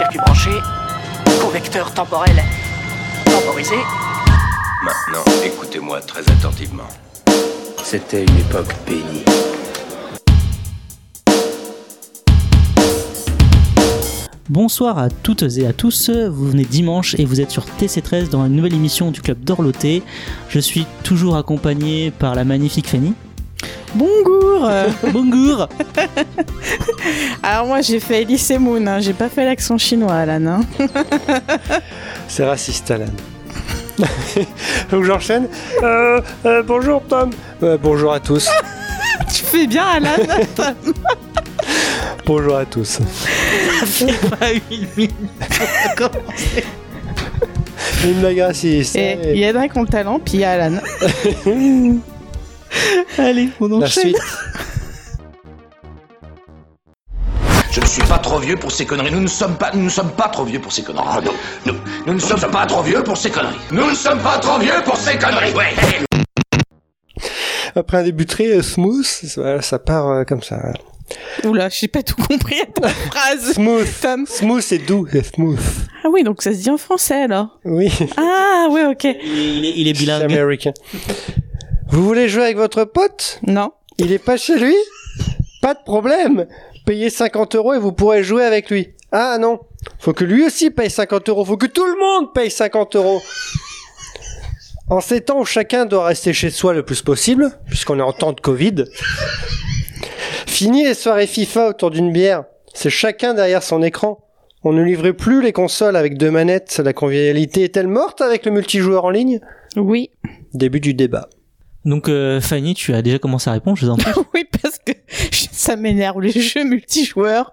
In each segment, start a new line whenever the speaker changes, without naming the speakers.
Circuit branché, correcteur temporel temporisé.
Maintenant, écoutez-moi très attentivement. C'était une époque bénie.
Bonsoir à toutes et à tous, vous venez dimanche et vous êtes sur TC13 dans une nouvelle émission du club d'Orloté. Je suis toujours accompagné par la magnifique Fanny.
Bonjour
Bonjour
Alors moi j'ai fait Elise Moon, hein. j'ai pas fait l'accent chinois Alan. hein.
C'est raciste, Alan. Donc j'enchaîne. Euh, euh, bonjour Tom. Euh, bonjour à tous.
tu fais bien Alan
Bonjour à tous.
Pas une minute pour commencer.
Une blague raciste.
Et il y en a qui ont le talent, puis il y a Alan.
Allez, on
La
enchaîne.
suite.
Je ne suis pas trop vieux pour ces conneries. Nous ne sommes pas, nous ne sommes pas trop vieux pour ces conneries. nous, nous, nous ne sommes pas trop vieux pour ces conneries. Nous ne sommes pas trop vieux pour ces conneries. Ouais.
Après un début très euh, smooth, ça, part euh, comme ça.
Oula, j'ai pas tout compris à ta phrase.
Smooth. Smooth c'est doux. c'est Smooth.
Ah oui, donc ça se dit en français alors.
Oui.
Ah ouais, ok.
Il est, il est- il est
C'est
bilingue.
américain. Vous voulez jouer avec votre pote?
Non.
Il est pas chez lui? Pas de problème. Payez 50 euros et vous pourrez jouer avec lui. Ah non. Faut que lui aussi paye 50 euros. Faut que tout le monde paye 50 euros. En ces temps où chacun doit rester chez soi le plus possible, puisqu'on est en temps de Covid, fini les soirées FIFA autour d'une bière. C'est chacun derrière son écran. On ne livrait plus les consoles avec deux manettes. La convivialité est-elle morte avec le multijoueur en ligne?
Oui.
Début du débat.
Donc euh, Fanny, tu as déjà commencé à répondre, je vous en prie.
oui, parce que ça m'énerve les jeux multijoueurs.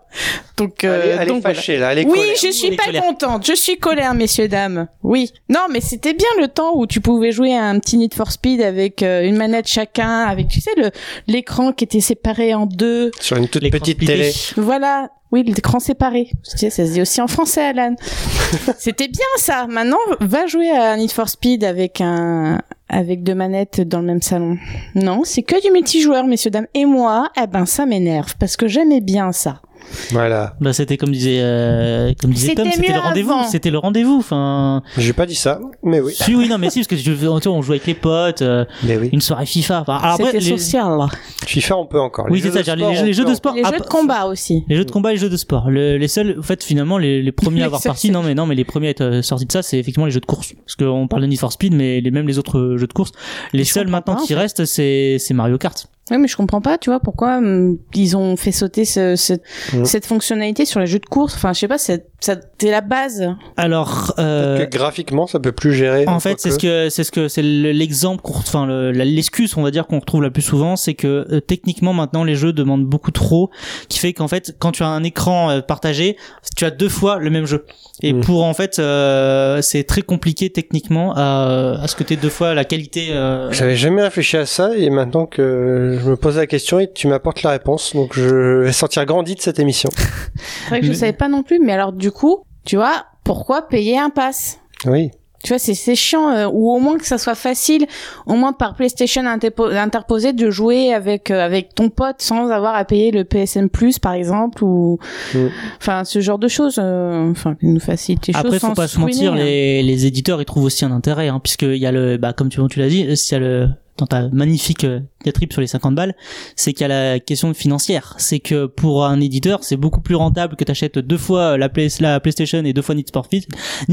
Donc, euh,
elle est, elle est
donc voilà.
fâchée là, elle est
Oui,
colère.
je suis pas
colère.
contente. Je suis colère, messieurs dames. Oui. Non, mais c'était bien le temps où tu pouvais jouer à un petit Need for Speed avec euh, une manette chacun, avec tu sais le l'écran qui était séparé en deux.
sur une toute petite télé.
Voilà. Oui, l'écran séparé. Tu sais, ça se dit aussi en français, Alan. c'était bien ça. Maintenant, va jouer à Need for Speed avec un avec deux manettes dans le même salon. Non, c'est que du multijoueur, messieurs dames. Et moi, eh ben ça m'énerve parce que j'aimais bien ça.
Voilà.
Bah c'était comme disait euh, comme disait Tom, c'était le rendez-vous, c'était le rendez-vous. Enfin,
J'ai pas dit ça, mais oui.
si oui non mais si parce que vois, on joue avec les potes, euh,
Mais oui.
une soirée FIFA. Enfin, après,
C'était
les-
social.
FIFA, on peut encore.
Oui,
Les
c'est
jeux
ça.
de
genre,
sport,
les,
on
les jeux de sport.
Les
ah,
jeux de combat aussi.
Les jeux de combat et les jeux de sport. Le- les seuls, en fait, finalement, les, les premiers à avoir parti, non mais non, mais les premiers à être euh, sortis de ça, c'est effectivement les jeux de course. Parce qu'on parle de Need for Speed, mais les, même les autres euh, jeux de course, les
je
seuls maintenant qui restent, c'est c'est Mario Kart.
Oui, mais je comprends pas, tu vois, pourquoi hum, ils ont fait sauter ce, ce-
Mhm.
cette fonctionnalité sur les jeux de course. Enfin, je sais pas, c'est c'est la base.
Alors, euh,
que graphiquement, ça peut plus gérer.
En fait, c'est ce que c'est ce que c'est le- l'exemple, qu'on- enfin l'excuse, on va dire qu'on retrouve la plus souvent, c'est que euh, techniquement maintenant les jeux demandent beaucoup trop, qui fait qu'en fait quand tu as un écran euh, partagé, tu as deux fois le même jeu. Et
Mm.
pour en fait, euh, c'est très compliqué techniquement à, à ce que tu deux fois la qualité. euh,
J'avais jamais réfléchi à ça et maintenant que je me pose la question et tu m'apportes la réponse, donc je vais sortir grandi de cette émission.
C'est vrai que je
Mais-
savais pas non plus, mais alors du coup, tu vois, pourquoi payer un pass?
Oui.
Tu vois, c'est c'est chiant, euh, ou au moins que ça soit facile, au moins par PlayStation interpo- interposé, de jouer avec euh, avec ton pote sans avoir à payer le PSN Plus, par exemple, ou
Mm.
enfin ce genre de choses, euh, enfin qui nous facilite les
Après,
choses.
faut
sans
pas se mentir,
hein.
les, les éditeurs ils trouvent aussi un intérêt, hein, puisqu'il y a le, bah comme tu, tu l'as dit, il y a le dans ta magnifique euh, diatribe sur les 50 balles, c'est qu'il y a la question financière. C'est que pour un éditeur, c'est beaucoup plus rentable que t'achètes deux fois la, Play- la PlayStation et deux fois Need for Speed,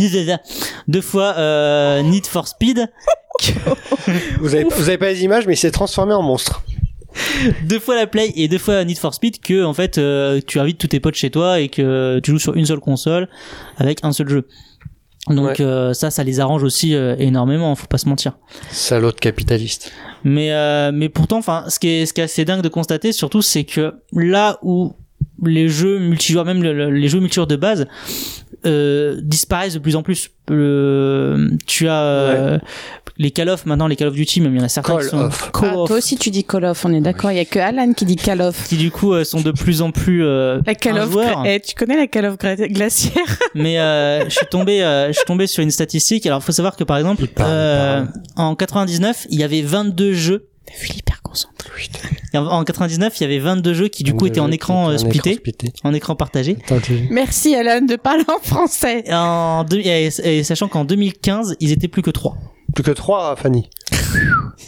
deux fois euh, Need for Speed,
Vous avez, vous avez pas les images, mais il s'est transformé en monstre.
deux fois la Play et deux fois Need for Speed que en fait euh, tu invites tous tes potes chez toi et que tu joues sur une seule console avec un seul jeu. Donc
Ouais.
euh, ça, ça les arrange aussi euh, énormément, faut pas se mentir.
Salaud de capitaliste.
Mais euh, mais pourtant, enfin, ce qui est ce qui est assez dingue de constater, surtout, c'est que là où les jeux multijoueurs, même le- le- les jeux multijoueurs de base, euh, disparaissent de plus en plus. Le, tu as euh, les Call of maintenant, les Call of Duty, même il y en a certains
Call
qui sont
of.
Call
Ah,
of,
toi aussi tu dis Call of, on est d'accord. Il y a que Alan qui dit Call of.
qui du coup euh, sont de plus en plus euh,
La Call of. Eh, tu connais la Call of Gla- glaciaire
Mais euh, je suis tombé, euh, je suis tombé sur une statistique. Alors, il faut savoir que par exemple,
parle,
euh, en 99, il y avait 22 jeux
vu l'hyper concentré.
Et en, en 99, il y avait 22 jeux qui du coup étaient en écran euh, splitté, en écran partagé.
Merci Alan de parler en français.
Et, en deux- et- et sachant qu'en 2015, ils étaient plus que 3.
Plus que 3, Fanny.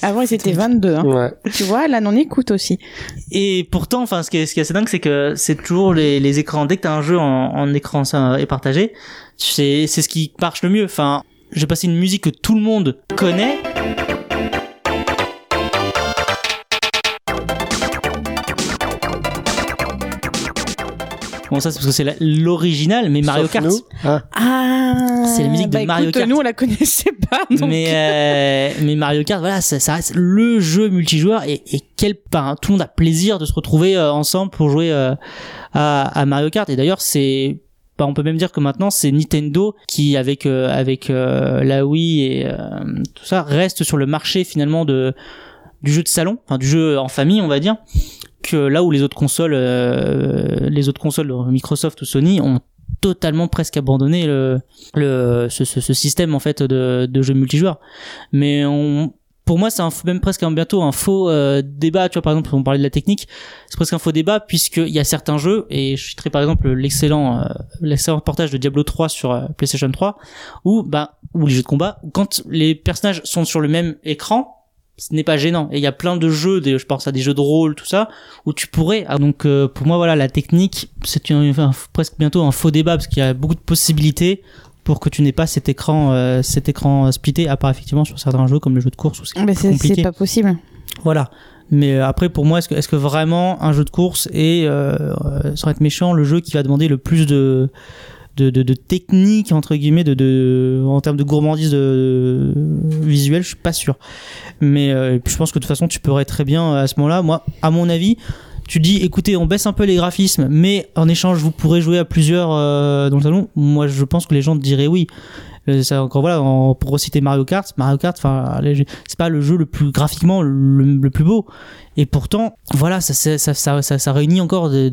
Avant ils étaient 22. Hein.
Ouais.
Tu vois, Alan on écoute aussi.
Et pourtant, enfin, ce qui est, ce qui est assez dingue, c'est que c'est toujours les, les écrans. Dès que t'as un jeu en, en écran ça, et partagé, c'est c'est ce qui marche le mieux. Enfin, je vais passer une musique que tout le monde connaît. Bon, ça c'est parce que c'est l'original, mais Mario
Sauf
Kart.
nous. Ah.
Ah.
C'est la musique de
bah,
Mario
écoute,
Kart.
Nous on la connaissait pas. Donc...
Mais euh, mais Mario Kart, voilà, ça, ça reste le jeu multijoueur et, et quel, enfin, tout le monde a plaisir de se retrouver euh, ensemble pour jouer euh, à, à Mario Kart. Et d'ailleurs, c'est, bah, on peut même dire que maintenant c'est Nintendo qui, avec euh, avec euh, la Wii et euh, tout ça, reste sur le marché finalement de du jeu de salon, enfin du jeu en famille, on va dire, là où les autres consoles, euh, les autres consoles, Microsoft ou Sony, ont totalement presque abandonné le, le ce, ce, système en fait de, de jeu multijoueur. Mais on, pour moi, c'est même presque un, bientôt un faux euh, débat. Tu vois, par exemple, on parlait de la technique, c'est presque un faux débat puisqu'il y a certains jeux et je citerai par exemple l'excellent euh, l'excellent reportage de Diablo 3 sur euh, PlayStation 3 où bah ou les jeux de combat où quand les personnages sont sur le même écran ce n'est pas gênant. Et il y a plein de jeux des, je pense à des jeux de rôle tout ça où tu pourrais ah, donc euh, pour moi voilà la technique c'est presque bientôt un faux débat parce qu'il y a beaucoup de possibilités pour que tu n'aies pas cet écran euh, cet écran splitté à part effectivement sur certains jeux comme les jeux de course où c'est
Mais c'est
compliqué.
c'est pas possible.
voilà. Mais euh, après pour moi est-ce que vraiment un jeu de course est euh, euh, sans être méchant le jeu qui va demander le plus de de, de, technique entre guillemets de, de en termes de gourmandise de, visuelle je suis pas sûr. Mais euh, je pense que de toute façon tu pourrais très bien euh, à ce moment-là. Moi à mon avis tu dis écoutez on baisse un peu les graphismes mais en échange vous pourrez jouer à plusieurs euh, dans le salon. Moi je pense que les gens te diraient oui. Ça encore voilà pour reciter Mario Kart Mario Kart enfin c'est pas le jeu le plus graphiquement le, plus beau. Et pourtant voilà ça ça ça ça, réunit encore des-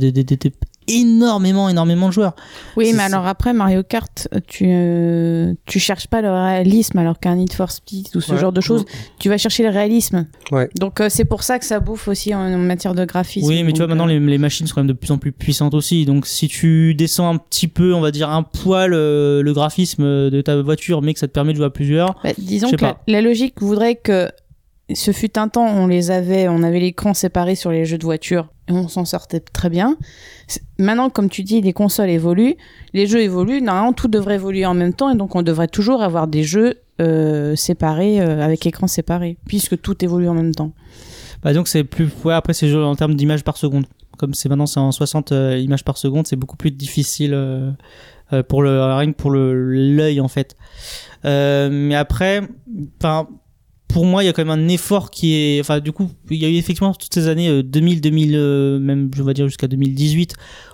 énormément énormément de joueurs
Oui, mais alors après Mario Kart, tu euh, tu cherches pas le réalisme alors qu'un Need for Speed ou ce
Ouais.
genre de choses, tu vas chercher le réalisme.
Ouais.
Donc euh, c'est pour ça que ça bouffe aussi en, en matière de graphisme.
Oui, mais tu vois, maintenant,
euh,
les, les machines sont quand même de plus en plus puissantes aussi. Donc, si tu descends un petit peu, on va dire un poil euh, le graphisme de ta voiture, mais que ça te permet de jouer à plusieurs.
bah, disons que la logique voudrait que ce fut un temps, on les avait, on avait l'écran séparé sur les jeux de voiture et on s'en sortait très bien. Maintenant, comme tu dis, les consoles évoluent, les jeux évoluent, normalement tout devrait évoluer en même temps et donc on devrait toujours avoir des jeux euh, séparés euh, avec écran séparé puisque tout évolue en même temps.
Bah, donc, c'est plus. Après, c'est en termes d'images par seconde. Comme c'est maintenant, c'est en 60 euh, images par seconde, c'est beaucoup plus difficile pour le pour l'œil en fait. Mais après, enfin. Pour moi, il y a quand même un effort qui est, enfin, du coup, il y a eu effectivement toutes ces années euh, 2000, 2000, euh, même, je vais dire jusqu'à 2018,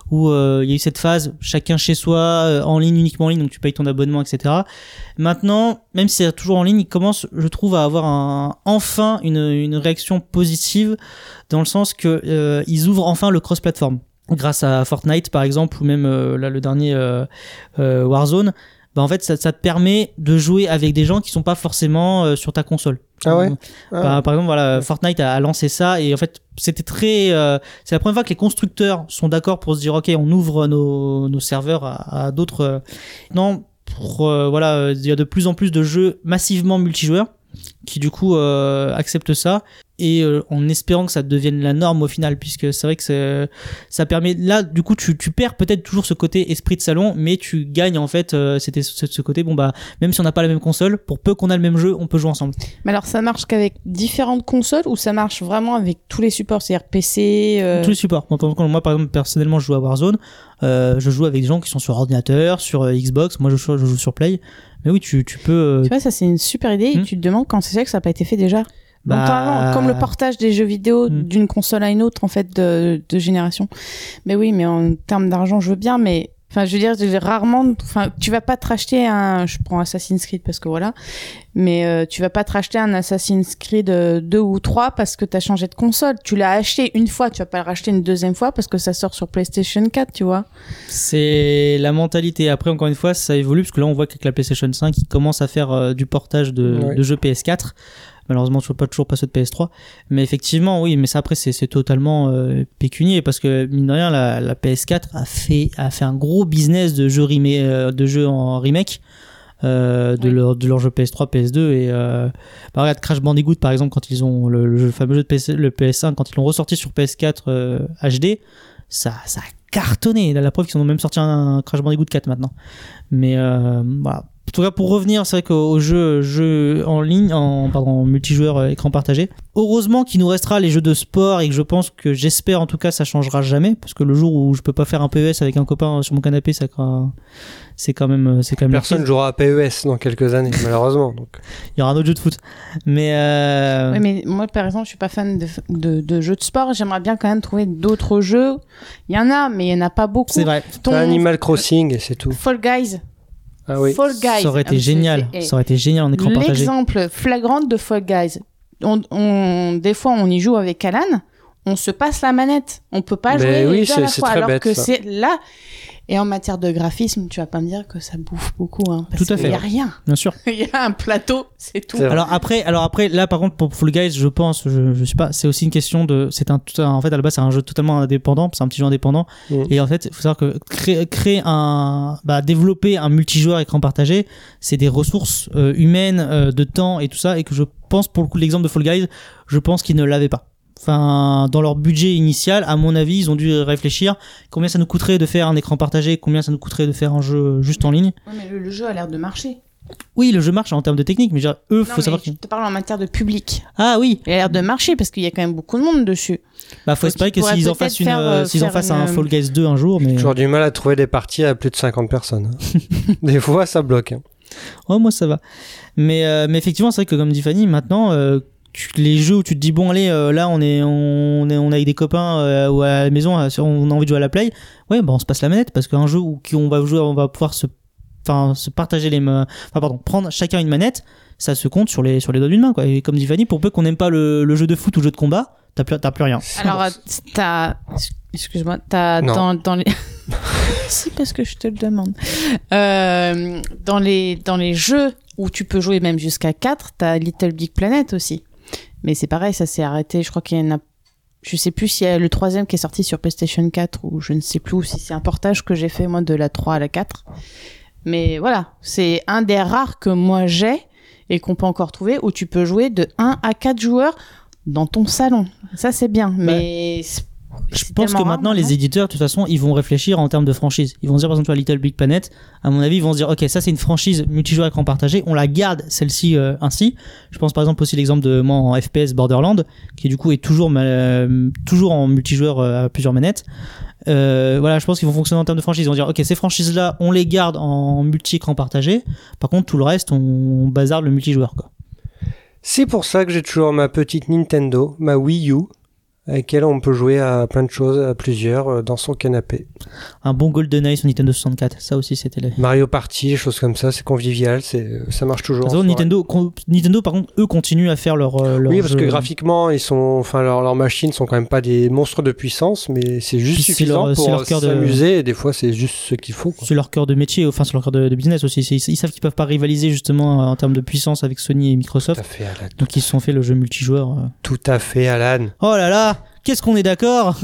où euh, il y a eu cette phase chacun chez soi en ligne uniquement en ligne donc tu payes ton abonnement etc maintenant même si c'est toujours en ligne il commence je trouve à avoir enfin une, réaction positive dans le sens que ils ouvrent enfin le cross platform grâce à Fortnite par exemple ou même là le dernier Warzone bah en fait ça, te permet de jouer avec des gens qui sont pas forcément sur ta console
Ah ouais
Bah,
Ah.
par exemple, voilà, Fortnite a, a lancé ça et en fait, c'était très. euh, c'est la première fois que les constructeurs sont d'accord pour se dire, ok, on ouvre nos, nos serveurs à, à d'autres. euh, non, pour euh, voilà, euh, il y a de plus en plus de jeux massivement multijoueurs qui du coup euh, acceptent ça et euh, en espérant que ça devienne la norme au final puisque c'est vrai que ça permet là du coup tu, tu perds peut-être toujours ce côté esprit de salon mais tu gagnes en fait euh, c'était ce, ce côté bon bah même si on n'a pas la même console pour peu qu'on a le même jeu on peut jouer ensemble
Mais alors ça marche qu'avec différentes consoles ou ça marche vraiment avec tous les supports, c'est-à-dire PC euh,
tous les supports. Moi, par exemple, personnellement, je joue à Warzone. Euh, je joue avec des gens qui sont sur ordinateur, sur euh, Xbox. Moi, je, joue- je joue sur Play. Mais oui, tu, tu peux.
Tu vois, ça c'est une super idée et
Hmm.
tu te demandes quand c'est ça que ça n'a pas été fait déjà.
Bah,
comme le portage des jeux vidéo
Hmm.
d'une console à une autre en fait de, de génération. Mais oui, mais en termes d'argent, je veux bien, mais enfin, je veux dire, je veux dire, rarement, enfin, tu vas pas te racheter un, je prends Assassin's Creed parce que voilà, mais euh, tu vas pas te racheter un Assassin's Creed 2 ou 3 parce que t'as changé de console. Tu l'as acheté une fois, tu vas pas le racheter une deuxième fois parce que ça sort sur PlayStation 4, tu vois.
C'est la mentalité. Après, encore une fois, ça évolue parce que là, on voit qu'avec la PlayStation 5, ils commencent à faire euh, du portage de,
Ouais.
de jeux PS4. Malheureusement, je peux pas toujours pas ceux de PS3. Mais effectivement, oui, mais ça après c'est totalement euh, pécunier parce que mine de rien, la, la PS4 a fait a fait un gros business de jeux remake, euh, de jeux en remake. Euh, de
Oui.
leur de leur jeu PS3 PS2 et euh, bah, regarde Crash Bandicoot par exemple quand ils ont le, fameux jeu de PS, le PS1 quand ils l'ont ressorti sur PS4 euh, HD ça ça a cartonné la, la preuve qu'ils ont même sorti un, un Crash Bandicoot 4 maintenant mais voilà en tout cas pour revenir c'est vrai qu'au au jeu jeu en ligne en pardon multijoueur euh, écran partagé heureusement qu'il nous restera les jeux de sport et que je pense que j'espère en tout cas ça changera jamais parce que le jour où je peux pas faire un PES avec un copain sur mon canapé ça c'est quand même c'est quand même
Personne jouera à PES dans quelques années, malheureusement. Donc.
il y aura un autre jeu de foot mais euh,
Oui, mais moi, par exemple, je suis pas fan de, de, de jeux de sport. J'aimerais bien quand même trouver d'autres jeux. Il y en a, mais il y en a pas beaucoup.
c'est vrai
Ton
Animal Crossing et c'est tout.
Fall Guys.
Ah oui.
Fall Guys.
ça aurait été
Ah,
génial ça aurait été génial en écran partagé
L'exemple flagrant de Fall Guys. On, on- des fois, on y joue avec Alan. On se passe la manette. On peut pas
Mais
jouer
oui,
les deux à la fois.
très
alors
bête,
que c'est là. Et en matière de graphisme, tu vas pas me dire que ça bouffe beaucoup. Hein, parce
Tout à
qu'il
fait.
y a rien.
bien sûr
Il y a un plateau, c'est tout.
Alors après, alors après, là par contre pour Full Guys, je pense, je, je sais pas, c'est aussi une question de, c'est un, en fait à la base c'est un jeu totalement indépendant, c'est un petit jeu indépendant,
Mm.
et en fait il faut savoir que créer, créer un, bah développer un multijoueur écran partagé, c'est des ressources euh, humaines, euh, de temps et tout ça, et que je pense pour le coup l'exemple de Fall Guys, je pense qu'ils ne l'avaient pas. Enfin, dans leur budget initial, à mon avis, ils ont dû réfléchir combien ça nous coûterait de faire un écran partagé, combien ça nous coûterait de faire un jeu juste en ligne.
Ouais, mais le, le jeu a l'air de marcher.
Oui, le jeu marche en termes de technique, mais genre, eux,
Non,
faut
mais
savoir que...
je te parle en matière de public.
Ah oui,
Il a l'air de marcher parce qu'il y a quand même beaucoup de monde dessus.
Bah, faut
Donc,
espérer que s'ils en fassent une, euh,
euh,
s'ils en fassent
une,
un
euh,
Fall Guys 2 un jour, mais.
Toujours du mal à trouver des parties à plus de 50 personnes. hein. des fois, ça bloque.
Ouais, moi ça va. Mais, euh, mais effectivement, c'est vrai que comme dit Fanny, maintenant, euh, les jeux où tu te dis, bon, allez, euh, là, on est, on est, on est avec des copains euh, ou à la maison, euh, on a envie de jouer à la play, ouais, bah, on se passe la manette parce qu'un jeu où qui- on va jouer, on va pouvoir se, enfin, se partager les enfin, pardon, prendre chacun une manette, ça se compte sur les, sur les doigts d'une main, quoi. Et comme dit Fanny, pour peu qu'on n'aime pas le, le jeu de foot ou le jeu de combat, t'as plus, t'as plus rien.
Alors, euh, t'as. Excuse-moi, t'as
Non.
dans, dans les. si, parce que je te le demande. Euh, dans, les, dans les jeux où tu peux jouer même jusqu'à 4, t'as Little Big Planet aussi. Mais c'est pareil, ça s'est arrêté. Je crois qu'il y en a. Je sais plus s'il y a le troisième qui est sorti sur PlayStation 4 ou je ne sais plus, ou si c'est un portage que j'ai fait moi de la 3 à la 4. Mais voilà, c'est un des rares que moi j'ai et qu'on peut encore trouver où tu peux jouer de 1 à 4 joueurs dans ton salon. Ça c'est bien, mais
Je pense que maintenant, les éditeurs, de toute façon, ils vont réfléchir en termes de franchise. Ils vont dire, par exemple, tu vois, Little Big Planet, à mon avis, ils vont se dire, ok, ça c'est une franchise multijoueur écran partagé, on la garde celle-ci euh, ainsi. Je pense par exemple aussi l'exemple de moi en FPS Borderland, qui du coup est toujours, euh, toujours en multijoueur euh, à plusieurs manettes. Euh, voilà, je pense qu'ils vont fonctionner en termes de franchise. Ils vont dire, ok, ces franchises-là, on les garde en multi-écran partagé. Par contre, tout le reste, on bazarde le multijoueur, quoi.
C'est pour ça que j'ai toujours ma petite Nintendo, ma Wii U, avec laquelle on peut jouer à plein de choses, à plusieurs, euh, dans son canapé.
Un bon GoldenEye sur Nintendo 64, ça aussi c'était le...
Mario Party, choses comme ça, c'est convivial, c'est, euh, ça marche toujours.
Nintendo, con- Nintendo, par contre, eux continuent à faire leur. euh, leur
Oui, parce que graphiquement, ils sont, enfin, leurs leurs machines sont quand même pas des monstres de puissance, mais c'est juste suffisant
leur-
pour
leur de-
s'amuser. Et des fois, c'est juste ce qu'il faut.
C'est leur cœur de métier, enfin c'est leur cœur de, de business aussi. Ils, ils savent qu'ils peuvent pas rivaliser justement en termes de puissance avec Sony et
Tout
Microsoft.
à fait, Alan.
Donc ils se sont fait le jeu multijoueur.
Tout à fait, Alan.
Oh là là, qu'est-ce qu'on est d'accord?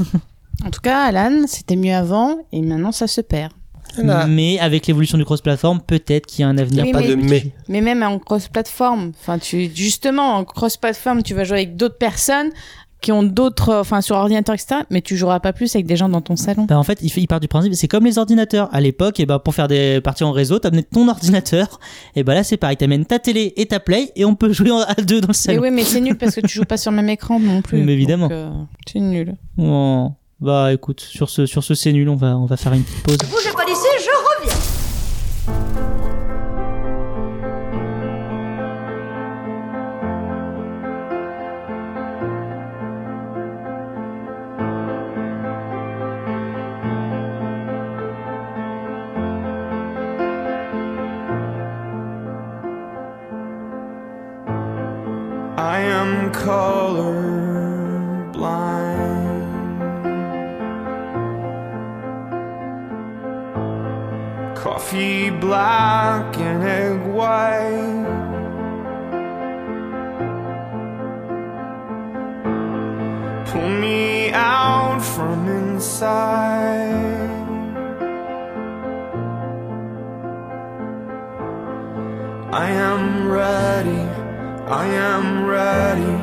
En tout cas, Alan, c'était mieux avant et maintenant ça se perd.
Voilà.
Mais avec l'évolution du cross-platform, peut-être qu'il y a un avenir.
Oui,
Pas
mais-
de mais.
Mais même en cross-platform, enfin, tu, justement, en cross-platform, tu vas jouer avec d'autres personnes qui ont d'autres, enfin, sur ordinateur, etc. Mais tu joueras pas plus avec des gens dans ton salon.
Bah, en fait, il, fait- il part du principe, c'est comme les ordinateurs. À l'époque, et bah, pour faire des parties en réseau, t'amenais ton ordinateur. Et bah là, c'est pareil, t'amènes ta télé et ta play, et on peut jouer en- à deux dans le
Mais
salon.
oui, mais c'est nul parce que tu joues pas sur le même écran non plus.
Mais évidemment.
Euh, c'est nul.
Oh. Bah écoute, sur ce, sur ce c'est nul, on va, on va faire une petite pause.
Bougez pas d'ici,
black and egg white. Pull me out from inside. I am ready, I am ready,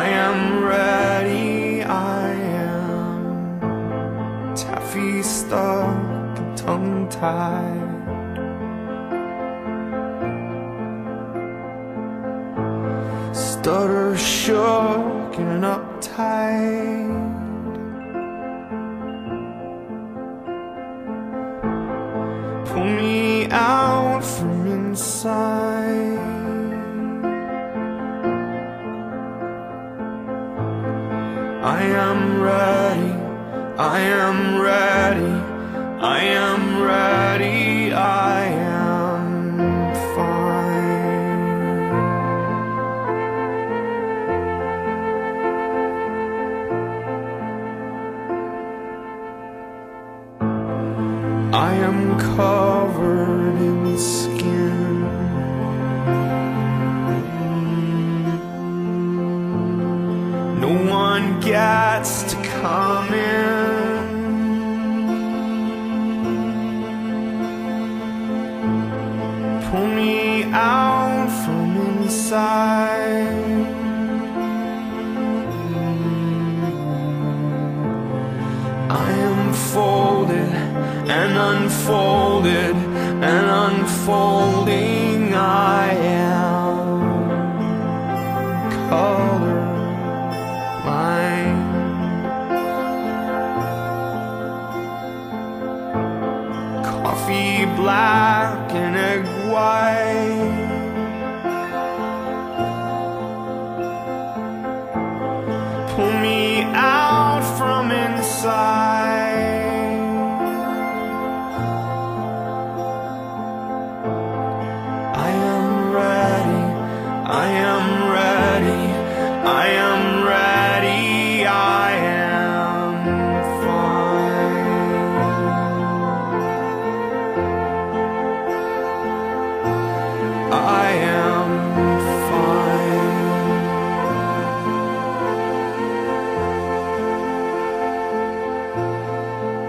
I am ready, I am taffy stuck and tongue tied. Stutter shook and uptight. Pull me out from inside. I am ready, I am ready, I am ready, one gets to come in. Pull me out from inside. I am folded and unfolded and unfolding. I am color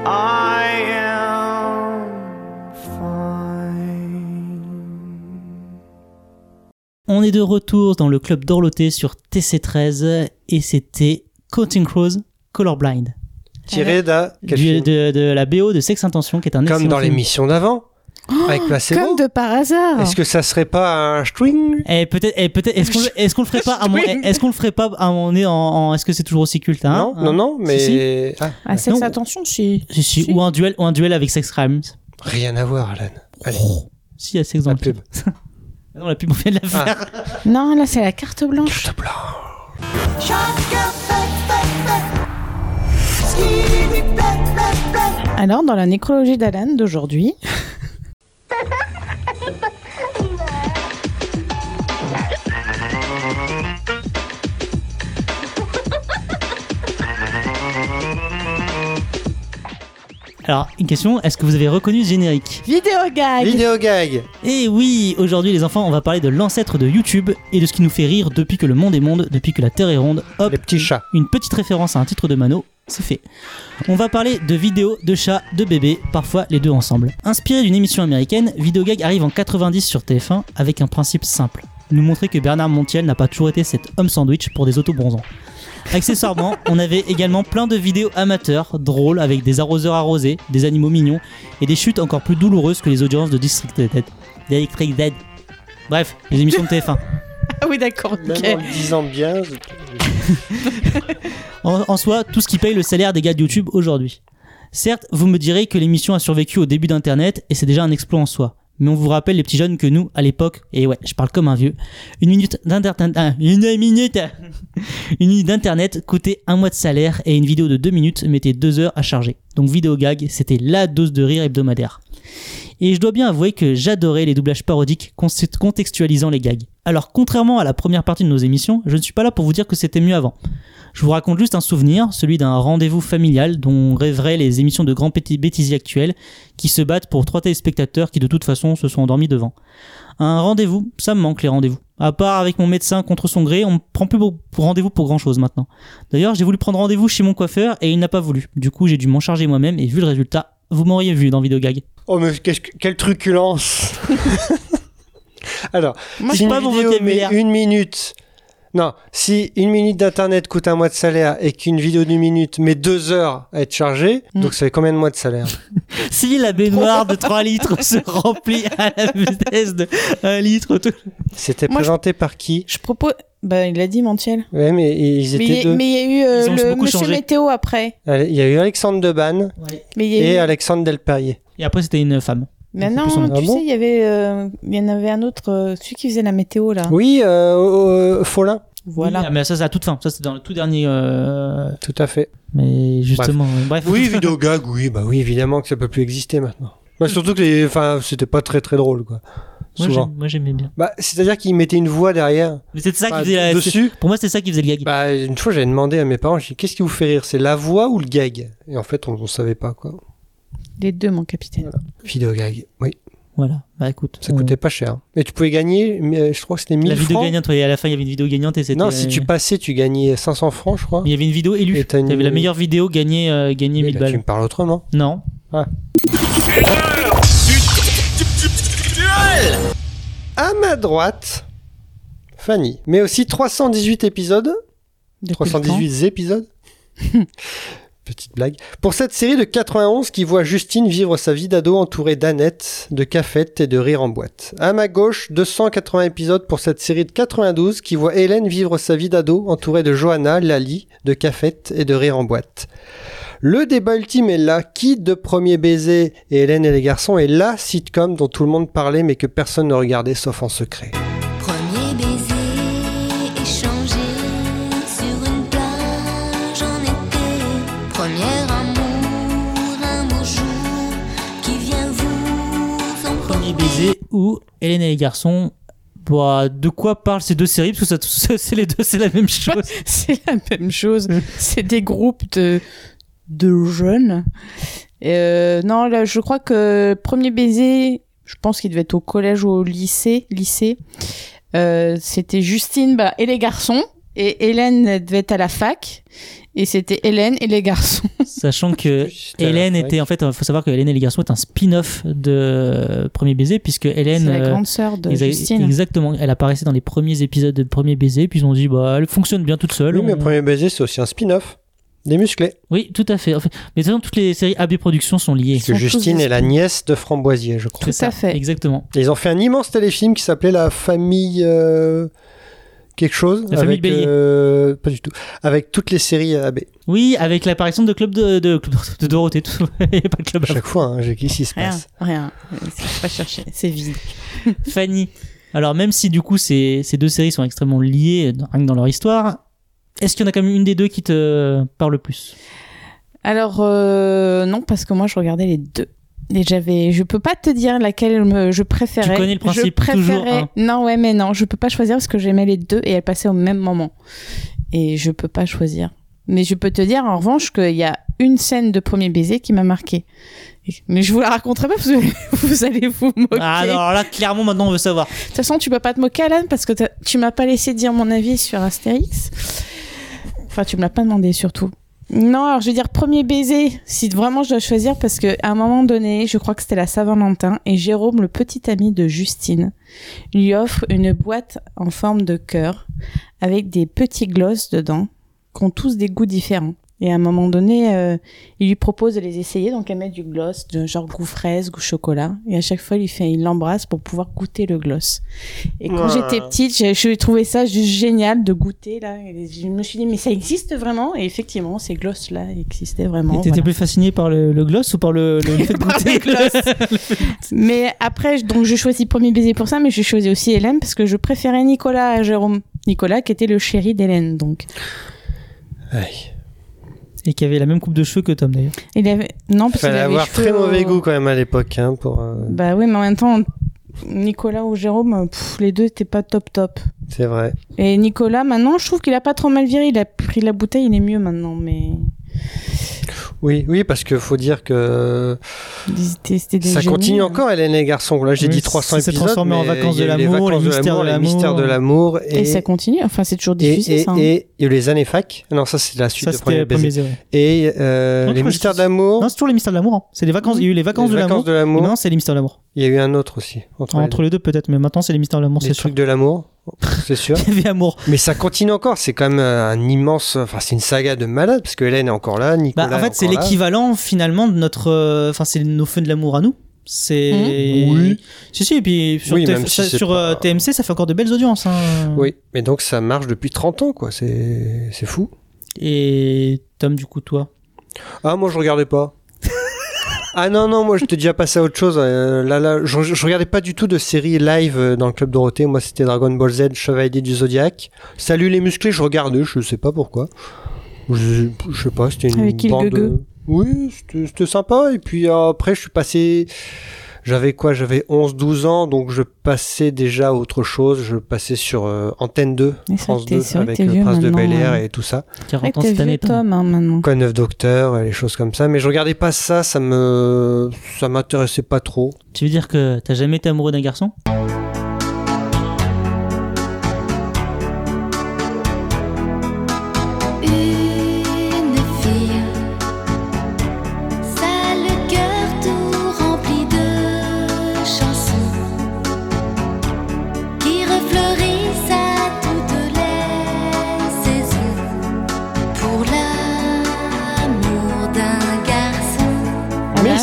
I am fine.
On est de retour dans le club d'Orloté sur TC13 et c'était Counting Crows Colorblind.
Tiré
Du- de, de la BO de Sex Intention qui est un
Comme dans l'émission d'avant, avec placebo.
Comme de par hasard.
Est-ce que ça serait pas un string?
Et peut-être, et peut-être, est-ce qu'on, est-ce qu'on le ferait pas à mon, est-ce qu'on le ferait pas à mon nez en, en- est-ce que c'est toujours aussi culte, hein?
Non, non, non, mais
Si, si.
Ah,
Ah, sexe,
Non.
attention, si.
Si, si,
Si.
ou un duel, ou un duel avec Sex Crimes.
rien à voir, Alan. Allez,
Si, il y a Sex dans
la pub.
Non, la pub, on vient de la
Ah.
faire.
Non, là, c'est la carte blanche.
Carte.
Alors, dans la nécrologie d'Alan d'aujourd'hui,
Alors, une question, est-ce que vous avez reconnu ce générique
vidéo gag.
Vidéo gag.
Eh oui, aujourd'hui les enfants, on va parler de l'ancêtre de YouTube et de ce qui nous fait rire depuis que le monde est monde, depuis que la Terre est ronde. Hop,
Les petits chats.
une petite référence à un titre de Mano, c'est fait. On va parler de vidéos, de chats, de bébés, parfois les deux ensemble. Inspiré d'une émission américaine, Videogag arrive en 90 sur TF1 avec un principe simple. Nous montrer que Bernard Montiel n'a pas toujours été cet homme sandwich pour des auto-bronzants. Accessoirement, on avait également plein de vidéos amateurs, drôles, avec des arroseurs arrosés, des animaux mignons et des chutes encore plus douloureuses que les audiences de District Dead. District Dead. Bref, les émissions de TF1.
Ah oui, d'accord, ok.
Même en le disant bien.
En, en soi, tout ce qui paye le salaire des gars de YouTube aujourd'hui. Certes, vous me direz que l'émission a survécu au début d'Internet et c'est déjà un exploit en soi. Mais on vous rappelle les petits jeunes que nous, à l'époque, et ouais, je parle comme un vieux, une minute d'internet, ah, une minute, une minute d'internet coûtait un mois de salaire et une vidéo de deux minutes mettait deux heures à charger. Donc vidéo gag, c'était la dose de rire hebdomadaire. Et je dois bien avouer que j'adorais les doublages parodiques contextualisant les gags. Alors contrairement à la première partie de nos émissions, je ne suis pas là pour vous dire que c'était mieux avant. Je vous raconte juste un souvenir, celui d'un rendez-vous familial dont rêveraient les émissions de grands bêtisiers actuels qui se battent pour trois téléspectateurs qui de toute façon se sont endormis devant. Un rendez-vous, ça me manque les rendez-vous. À part avec mon médecin contre son gré, on me prend plus rendez-vous pour grand chose maintenant. D'ailleurs, j'ai voulu prendre rendez-vous chez mon coiffeur et il n'a pas voulu. Du coup, j'ai dû m'en charger moi-même et vu le résultat, vous m'auriez vu dans Vidéogag.
Oh, mais qu'est-ce que- quelle truculence Alors,
Moi,
si
c'est
une
pas mon
vidéo met
vocabulaire.
une minute... Non, si une minute d'internet coûte un mois de salaire et qu'une vidéo d'une minute met deux heures à être chargée,
Mm.
donc ça fait combien de mois de salaire?
Si la baignoire de 3 litres se remplit à la vitesse de 1 litre, tout-
C'était
je-
présenté par qui?
Je propose. Bah, il a dit Montiel.
Ouais, mais ils
Mais
étaient
il y a-
deux.
mais il y a eu euh, le Monsieur
changé.
Météo après.
Il y a eu Alexandre
a
et
eu...
Alexandre Delperrier.
Et après, c'était une femme.
Mais non,
Ah
tu
bon
sais, il y avait, euh, il y en avait un autre, euh, celui qui faisait la météo là.
Oui, euh, euh, Follin,
Voilà.
Oui, ah, mais ça, c'est à toute fin. Ça, c'est dans le tout dernier. euh,
tout à fait.
Mais justement, euh, bref.
Oui, Vidéogag, oui, bah oui, évidemment que ça peut plus exister maintenant. Bah, surtout que les... enfin, c'était pas très très drôle, quoi.
Moi,
Souvent.
moi, j'aimais bien.
Bah, c'est-à-dire qu'ils mettaient une voix derrière.
Mais c'est ça
Bah,
qui faisait la...
dessus.
Pour moi, c'est ça qui faisait le gag.
Bah, une fois, j'avais demandé à mes parents, j'ai dit, qu'est-ce qui vous fait rire? C'est la voix ou le gag? Et en fait, on, on savait pas, quoi.
Les deux, mon capitaine.
Vidéogag, oui.
Voilà. Bah écoute.
Ça
on-
coûtait pas cher. Et tu pouvais gagner, mais, euh, je crois que c'était 1000
La vidéo
francs.
gagnante, ouais, à la fin, il y avait une vidéo gagnante et c'était.
Non, si tu passais, tu gagnais 500 francs, je crois.
Mais il y avait une vidéo élue.
Et une-
avais la meilleure vidéo gagnée, euh, gagnée
Et
1000
là,
balles.
tu me parles autrement.
Non.
À ma droite, Fanny. Mais aussi 318 épisodes.
Depuis
318 épisodes. Petite blague. Pour cette série de 91 qui voit Justine vivre sa vie d'ado entourée d'Annette, de cafettes et de rire en boîte. À ma gauche, 280 épisodes pour cette série de 92 qui voit Hélène vivre sa vie d'ado entourée de Johanna, Lali, de cafettes et de rire en boîte. Le débat ultime est là. Qui de Premier Baiser et Hélène et les garçons est la sitcom dont tout le monde parlait mais que personne ne regardait sauf en secret?
Ou Hélène et les garçons. Bah, de quoi parlent ces deux séries? Parce que ça, ça- c'est les deux, c'est la même chose.
C'est la même chose. C'est des groupes de, de jeunes. Euh, non, là, je crois que premier baiser, je pense qu'il devait être au collège ou au lycée. lycée. Euh, c'était Justine bah, et les garçons. Et Hélène elle devait être à la fac. Et c'était Hélène et les garçons.
Sachant que Hélène était, en fait, il faut savoir que Hélène et les garçons est un spin-off de Premier baiser, puisque Hélène.
C'est la
euh,
grande sœur de
Exa-
Justine.
Exactement. Elle apparaissait dans les premiers épisodes de Premier Baiser, puis ils ont dit, bah, elle fonctionne bien toute seule.
Oui, mais
On-
Premier Baiser, c'est aussi un spin-off. Des musclés.
Oui, tout à fait. En fait- Mais de toute façon, toutes les séries AB Productions sont liées.
Parce que Justine est la nièce de Framboisier, je crois.
Tout
C'est
à
ça,
fait.
Exactement.
Et ils ont fait un immense téléfilm qui s'appelait La famille. euh, quelque chose.
La famille
avec,
Bélier.
euh, pas du tout. Avec toutes les séries AB.
Oui, avec l'apparition de Club de, de, de Dorothée. Tout... Il n'y a pas de club
À chaque fois, hein, j'ai qu'est-ce qui se
Rien,
passe.
rien. C'est pas chercher. C'est vide.
Fanny. Alors, même si du coup, ces, ces deux séries sont extrêmement liées, dans- rien que dans leur histoire, est-ce qu'il y en a quand même une des deux qui te parle le plus?
Alors euh, non parce que moi je regardais les deux. Et j'avais, je peux pas te dire laquelle me, je préférais.
Tu connais le principe,
Je préférais.
toujours un.
Non ouais mais non, je peux pas choisir parce que j'aimais les deux et elles passaient au même moment. Et je peux pas choisir. Mais je peux te dire en revanche qu'il y a une scène de premier baiser qui m'a marqué. Mais je vous la raconterai pas parce que vous allez vous moquer.
Ah, alors là, clairement, maintenant, on veut savoir.
De toute façon, tu peux pas te moquer, Alan, parce que tu m'as pas laissé dire mon avis sur Astérix. Enfin, tu me l'as pas demandé, surtout. Non, alors je vais dire premier baiser, si vraiment je dois choisir, parce que à un moment donné, je crois que c'était la Saint-Valentin, et Jérôme, le petit ami de Justine, lui offre une boîte en forme de cœur, avec des petits glosses dedans, qui ont tous des goûts différents. Et à un moment donné, euh, il lui propose de les essayer, donc elle met du gloss, de genre goût fraise, goût chocolat, et à chaque fois, il fait, il l'embrasse pour pouvoir goûter le gloss. Et quand
Ouais.
j'étais petite, j'ai j'ai trouvé ça juste génial de goûter là. Et je me suis dit, mais ça existe vraiment? Et effectivement, ces gloss là existaient vraiment.
Et t'étais
voilà.
plus fasciné par le, le gloss ou par le, le, le fait de goûter?
le gloss. Mais après, je- donc je choisis premier baiser pour ça, mais je choisis aussi Hélène parce que je préférais Nicolas à Jérôme. Nicolas qui était le chéri d'Hélène, donc.
Aïe.
Et qui avait la même coupe de cheveux que Tom d'ailleurs.
Il avait non parce qu'il avait
avoir
cheveux
très mauvais
au-
goût quand même à l'époque. Hein, pour, euh,
Bah oui, mais en même temps, Nicolas ou Jérôme, pff, les deux étaient pas top top.
C'est vrai.
Et Nicolas, maintenant, je trouve qu'il a pas trop mal viré. Il a pris la bouteille, il est mieux maintenant, mais.
Oui, oui, parce que faut dire que ça
génies,
continue
hein.
encore, Hélène et les garçons. Là, j'ai
Oui,
dit 300
ça s'est
épisodes.
transformé en Vacances de
les
l'amour, les Mystères de
les
l'amour.
Mystères de l'amour.
Et, ça continue. Enfin, c'est toujours
et,
diffusé,
et,
ça. hein.
et il y a eu les années fac. Non, ça c'est la suite
Ça,
de Premier baiser.
baiser. ouais.
Et euh,
Non,
les Mystères de l'amour.
Non, c'est toujours les mystères de l'amour. hein. C'est les vacances. Il y a eu les vacances de l'amour.
vacances de l'amour.
Et maintenant, c'est les mystères de l'amour.
Il y a eu un autre aussi. Entre, les
deux, peut-être, mais maintenant, c'est les mystères de l'amour,
les trucs de l'amour. C'est sûr.
Il y avait amour.
Mais ça continue encore. C'est quand même un immense. Enfin, c'est une saga de malade parce que Hélène est encore là. Nicolas.
Bah, en fait, c'est l'équivalent finalement de notre. euh, Enfin, c'est nos feux de l'amour à nous. C'est.
Mhm. Oui.
Si, si, et puis sur,
Oui,
TF
même si
ça-
c'est
sur
pas-
euh, TMC, ça fait encore de belles audiences. hein.
Oui, mais donc ça marche depuis 30 ans, quoi. C'est c'est fou.
Et Tom, du coup, toi?
Ah, moi, je regardais pas. Ah non, non, moi, j'étais déjà passé à autre chose. Euh, là, là, je, je regardais pas du tout de séries live euh, dans le Club Dorothée. Moi, c'était Dragon Ball Z, Chevalier du Zodiac. Salut les musclés, je regardais, je sais pas pourquoi. Je, je sais pas, c'était une
Avec
bande... Oui, c'était c'était sympa. Et puis euh, après, je suis passé... J'avais quoi? J'avais 11-12 ans, donc je passais déjà à autre chose. Je passais sur euh, Antenne 2,
Mais c'est
France
vrai que t'es-
2,
c'est vrai que
avec le
vieux
Prince de Bel Air
ouais.
et tout ça.
40
Ouais,
ans cette année, Tom.
Hein, maintenant.
Quoi neuf docteur et les choses comme ça mais je regardais pas ça ça me ça m'intéressait pas trop
Tu veux dire que t'as jamais été amoureux d'un garçon?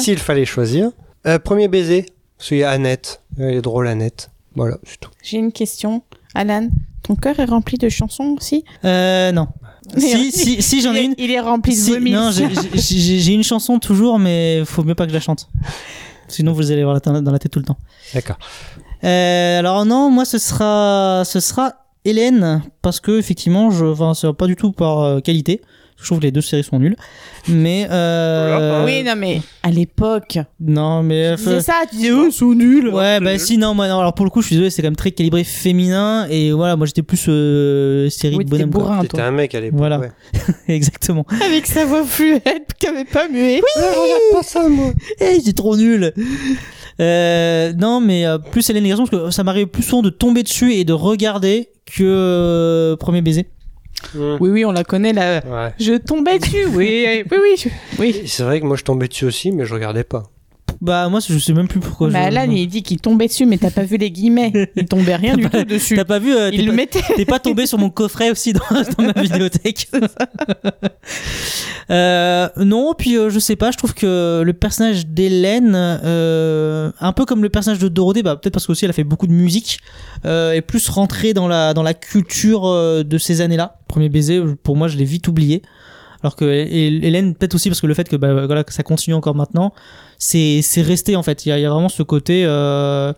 S'il fallait choisir euh, premier baiser celui à Annette elle est drôle Annette voilà c'est tout
J'ai une question. Alan, ton cœur est rempli de chansons aussi?
Euh, non. si, si, si, j'en ai une.
Il est rempli de
Si,
vomi.
non, j'ai- une chanson toujours, mais faut mieux pas que je la chante. Sinon, vous allez avoir la tête- dans la tête tout le temps.
d'accord
Euh, alors non, moi ce sera, ce sera Hélène parce que effectivement, je, enfin, c'est pas du tout par euh, qualité. Je trouve que les deux séries sont nulles, mais euh,
Oui, non, mais à l'époque.
non, mais
Tu disais ça, tu disais, oh, sont nuls.
Ouais, bah si, non, moi, non, alors pour le coup, je suis désolé, c'est quand même très calibré féminin, et voilà, moi j'étais plus euh, série
Oui,
de bonhomme. quoi.
bourrin,
t'étais un mec à l'époque
Voilà.
ouais.
Exactement.
Avec sa voix fluette, qui avait pas mué. Oui,
Ah, regarde pas ça moi
Eh, c'est trop nul. Euh, non, mais euh, plus Hélène garçons, parce que ça m'arrive plus souvent de tomber dessus et de regarder que euh, Premier baiser.
Mmh.
oui, oui, on la connaît, là.
ouais
Je tombais dessus, oui, oui, oui. oui.
Et c'est vrai que moi je tombais dessus aussi mais je regardais pas
Bah, moi, je sais même plus pourquoi.
Bah,
je...
Alan, il dit qu'il tombait dessus, mais t'as pas vu les guillemets. Il tombait rien du tout dessus.
T'as pas vu euh, t'es
Il le
pas-
mettait.
T'es pas tombé sur mon coffret aussi dans, dans ma vidéothèque. euh, non, puis euh, je sais pas, je trouve que le personnage d'Hélène, euh, un peu comme le personnage de Dorothée, bah, peut-être parce qu'aussi elle a fait beaucoup de musique, euh, est plus rentrée dans la, dans la culture euh, de ces années-là. Premier baiser, pour moi, je l'ai vite oublié. Alors que Hé- Hélène, peut-être aussi parce que le fait que, bah, voilà, que ça continue encore maintenant, c'est c'est resté en fait. Il y a, il y a vraiment ce côté. Euh,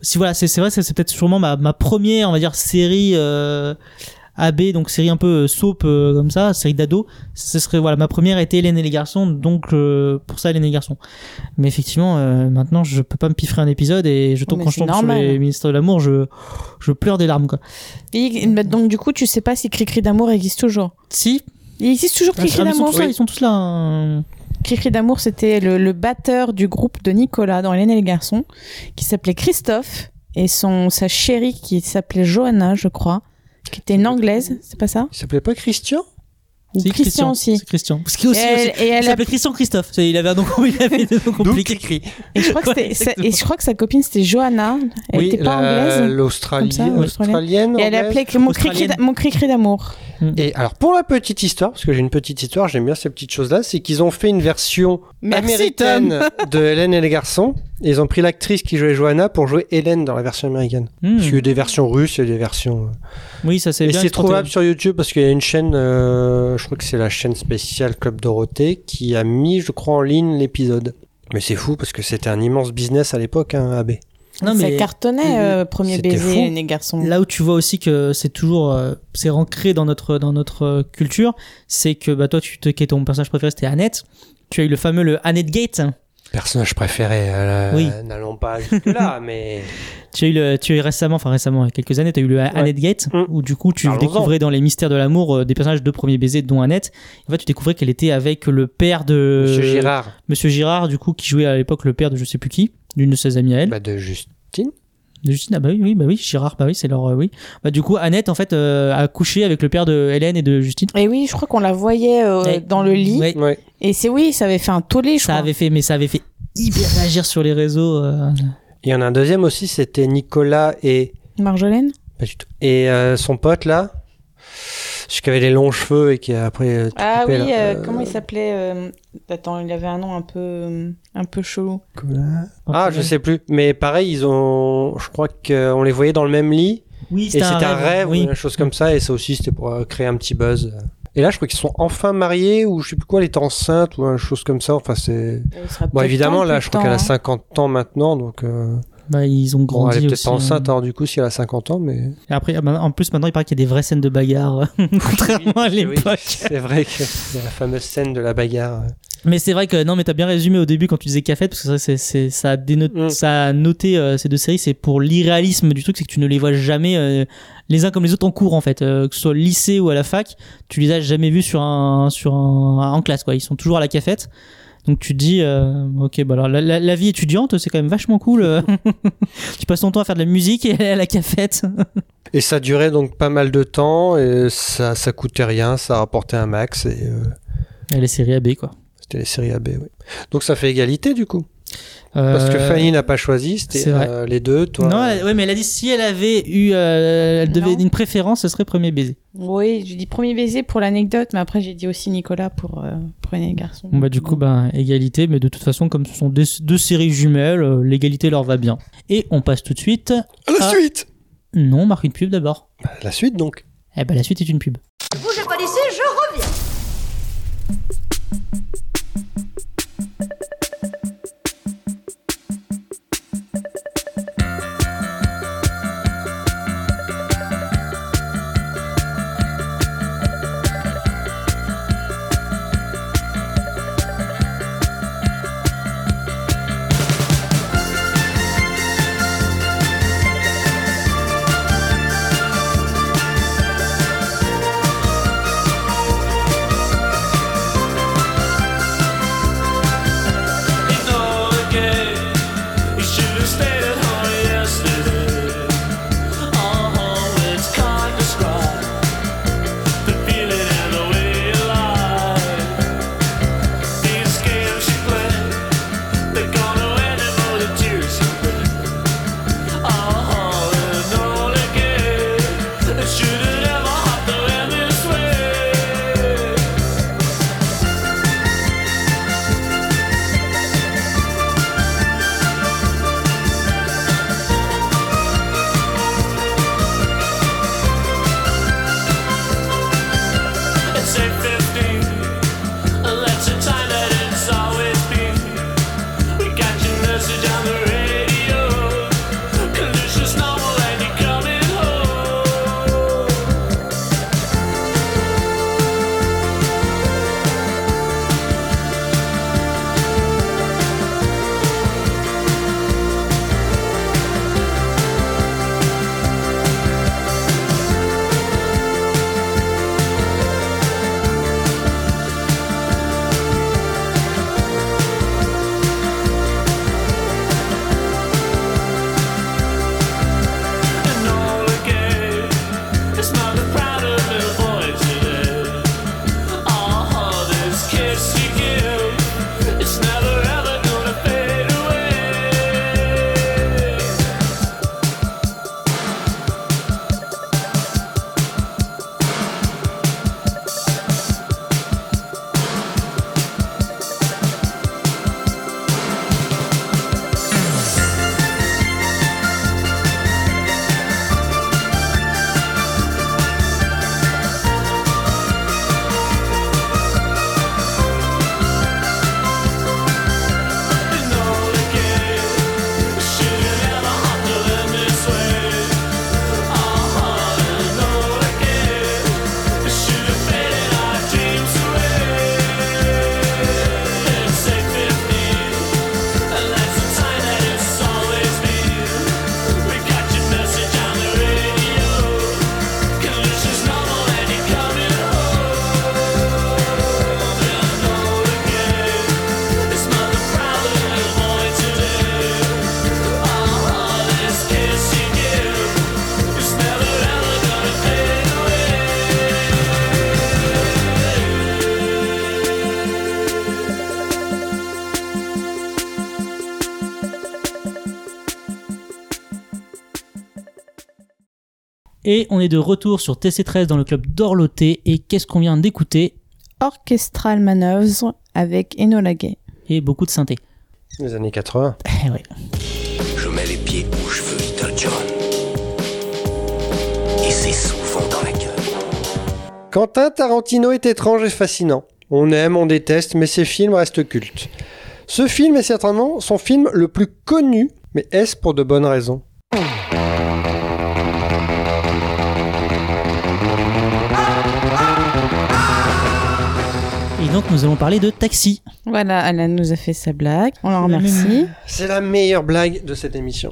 si voilà, c'est c'est vrai, c'est peut-être sûrement ma, ma première, on va dire, série euh, AB, donc série un peu euh, soap euh, comme ça, série d'ado. Ce serait voilà, ma première était Hélène et les garçons, donc euh, pour ça Hélène et les garçons. Mais effectivement, euh, maintenant je peux pas me piffrer un épisode et je tombe quand je tombe sur
normal.
les ministres de l'amour, je je pleure des larmes quoi.
Et- donc, du coup, tu sais pas si Cricri d'amour existe toujours?
Si,
Il existe toujours
ah,
Cricri
ils sont
d'amour.
tous là, ils sont tous là. hein.
Cricri d'amour, c'était le, le batteur du groupe de Nicolas dans Hélène et les garçons, qui s'appelait Christophe, et son, sa chérie qui s'appelait Johanna, je crois, qui était une anglaise, c'est pas ça?
Il s'appelait pas Christian?
Ou Christian, aussi.
C'est Christian. Parce qu'il
Et
aussi,
elle,
aussi-
et
il
elle a-
s'appelait Christian Christophe. Il avait un nom, il avait
écrit
et je crois que
Ouais,
sa-
exactement.
et je crois que sa copine c'était Johanna. Elle
oui
était pas
la-
anglaise.
l'Australie
comme ça, oui.
australienne
Et elle appelait mon cri mon cri d'amour.
Et alors pour la petite histoire parce que j'ai une petite histoire j'aime bien ces petites choses là c'est qu'ils ont fait une version
Merci,
américaine de Hélène et les garçons. Et ils ont pris l'actrice qui jouait Johanna pour jouer Hélène dans la version américaine.
Hmm.
Parce qu'il y a eu des versions russes et des versions.
Oui, ça c'est
Et
bien.
c'est
exploité.
trouvable sur YouTube parce qu'il y a une chaîne, euh, je crois que c'est la chaîne spéciale Club Dorothée, qui a mis, je crois, en ligne l'épisode. Mais c'est fou parce que c'était un immense business à l'époque, hein, AB.
Non,
ça
mais
cartonnait, euh, premier baiser,
fou.
les garçons.
là où tu vois aussi que c'est toujours euh, c'est ancré dans notre dans notre euh, culture, c'est que bah toi tu te, qui est ton personnage préféré c'était Annette. Tu as eu le fameux le Annette Gate.
Personnage préféré, euh,
Oui.
n'allons pas jusque-là, mais.
Tu as eu le, tu as eu récemment, enfin récemment, il y a quelques années, tu as eu le Annette Gate,
Mm.
où du coup tu découvrais dans les mystères de l'amour euh, des personnages de premier baiser, dont Annette. En fait, tu découvrais qu'elle était avec le père de
Monsieur Girard.
Monsieur Girard, du coup, qui jouait à l'époque le père de je sais plus qui, d'une de ses amies à elle.
Bah, de Justine.
De Justine, ah bah oui, oui, bah oui, Girard, bah oui, c'est leur, euh, oui. Bah du coup, Annette, en fait, euh, a couché avec le père de Hélène et de Justine.
Et oui, je crois qu'on la voyait euh, dans le lit.
Ouais.
Ouais.
Et c'est oui, ça avait fait un tollé, je
Ça
crois.
avait fait, mais ça avait fait hyper réagir sur les réseaux. euh.
Il y en a un deuxième aussi, c'était Nicolas et.
Marjolaine?
Pas du tout. Et euh, son pote là, celui qui avait les longs cheveux et qui a après. euh, tout
Ah
coupé,
oui,
là.
euh,
Euh,
comment il s'appelait euh, Attends, il avait un nom un peu, un peu chelou.
Nicolas Ah, je sais plus. Mais pareil, ils ont. Je crois qu'on les voyait dans le même lit.
Oui,
c'était un rêve,
oui.
ou une chose comme ça. Et ça aussi, c'était pour créer un petit buzz. Et là, je crois qu'ils sont enfin mariés, ou je sais plus quoi, elle était enceinte, ou une chose comme ça. Enfin, c'est. Bon, évidemment,
temps,
là, je crois qu'elle a
temps, hein.
50 ans maintenant, donc. euh,
Bah, ils ont
Bon,
grandi
elle est peut-être pas enceinte,
hein.
alors du coup, si elle a 50 ans, mais.
Et après, ah bah, en plus, maintenant, il paraît qu'il y a des vraies scènes de bagarre, contrairement à
Oui,
l'époque.
c'est vrai que la fameuse scène de la bagarre.
Mais c'est vrai que non, mais t'as bien résumé au début quand tu disais café, parce que c'est, c'est, ça a dénoté,
Mm.
ça a noté euh, ces deux séries, c'est pour l'irréalisme du truc, c'est que tu ne les vois jamais euh, les uns comme les autres en cours en fait, Euh, que ce soit au lycée ou à la fac, tu les as jamais vus sur un, sur un, en classe quoi. Ils sont toujours à la cafette. Donc tu te dis, euh, ok, bah alors la, la- la vie étudiante, c'est quand même vachement cool. euh. tu passes ton temps à faire de la musique et à la cafette.
Et ça durait donc pas mal de temps, et ça, ça coûtait rien, ça rapportait un max, et euh,
Et les séries AB quoi.
c'était les séries AB, oui. Donc ça fait égalité du coup. Parce que
Euh,
Fanny n'a pas choisi, c'était euh, les deux, toi.
Non, elle- ouais, mais elle a dit si elle avait eu, euh, elle devait
Non.
une préférence, ce serait premier baiser.
Oui, j'ai dit premier baiser pour l'anecdote, mais après j'ai dit aussi Nicolas pour euh, premier garçon.
Bon, bah du coup bah égalité, mais de toute façon comme ce sont deux, deux séries jumelles, euh, l'égalité leur va bien. Et on passe tout de suite.
La
Ah.
suite
Non, on marque une pub d'abord.
Bah, La suite donc.
Eh ben la suite est une pub.
Bougez pas d'ici, je
Et on est de retour sur TC13 dans le club d'Orloté. Et qu'est-ce qu'on vient d'écouter?
Orchestral Manoeuvres avec Enola Gay.
Et beaucoup de synthé.
Les années 80.
Eh ouais.
Je mets les pieds où je veux, Little John. Et c'est souvent dans la gueule.
Quentin Tarantino est étrange et fascinant. On aime, on déteste, mais ses films restent cultes. Ce film est certainement son film le plus connu, mais est-ce pour de bonnes raisons?
Donc nous allons parler de Taxi.
Voilà, Alan nous a fait sa blague. On l'en
la
remercie.
C'est la meilleure blague de cette émission.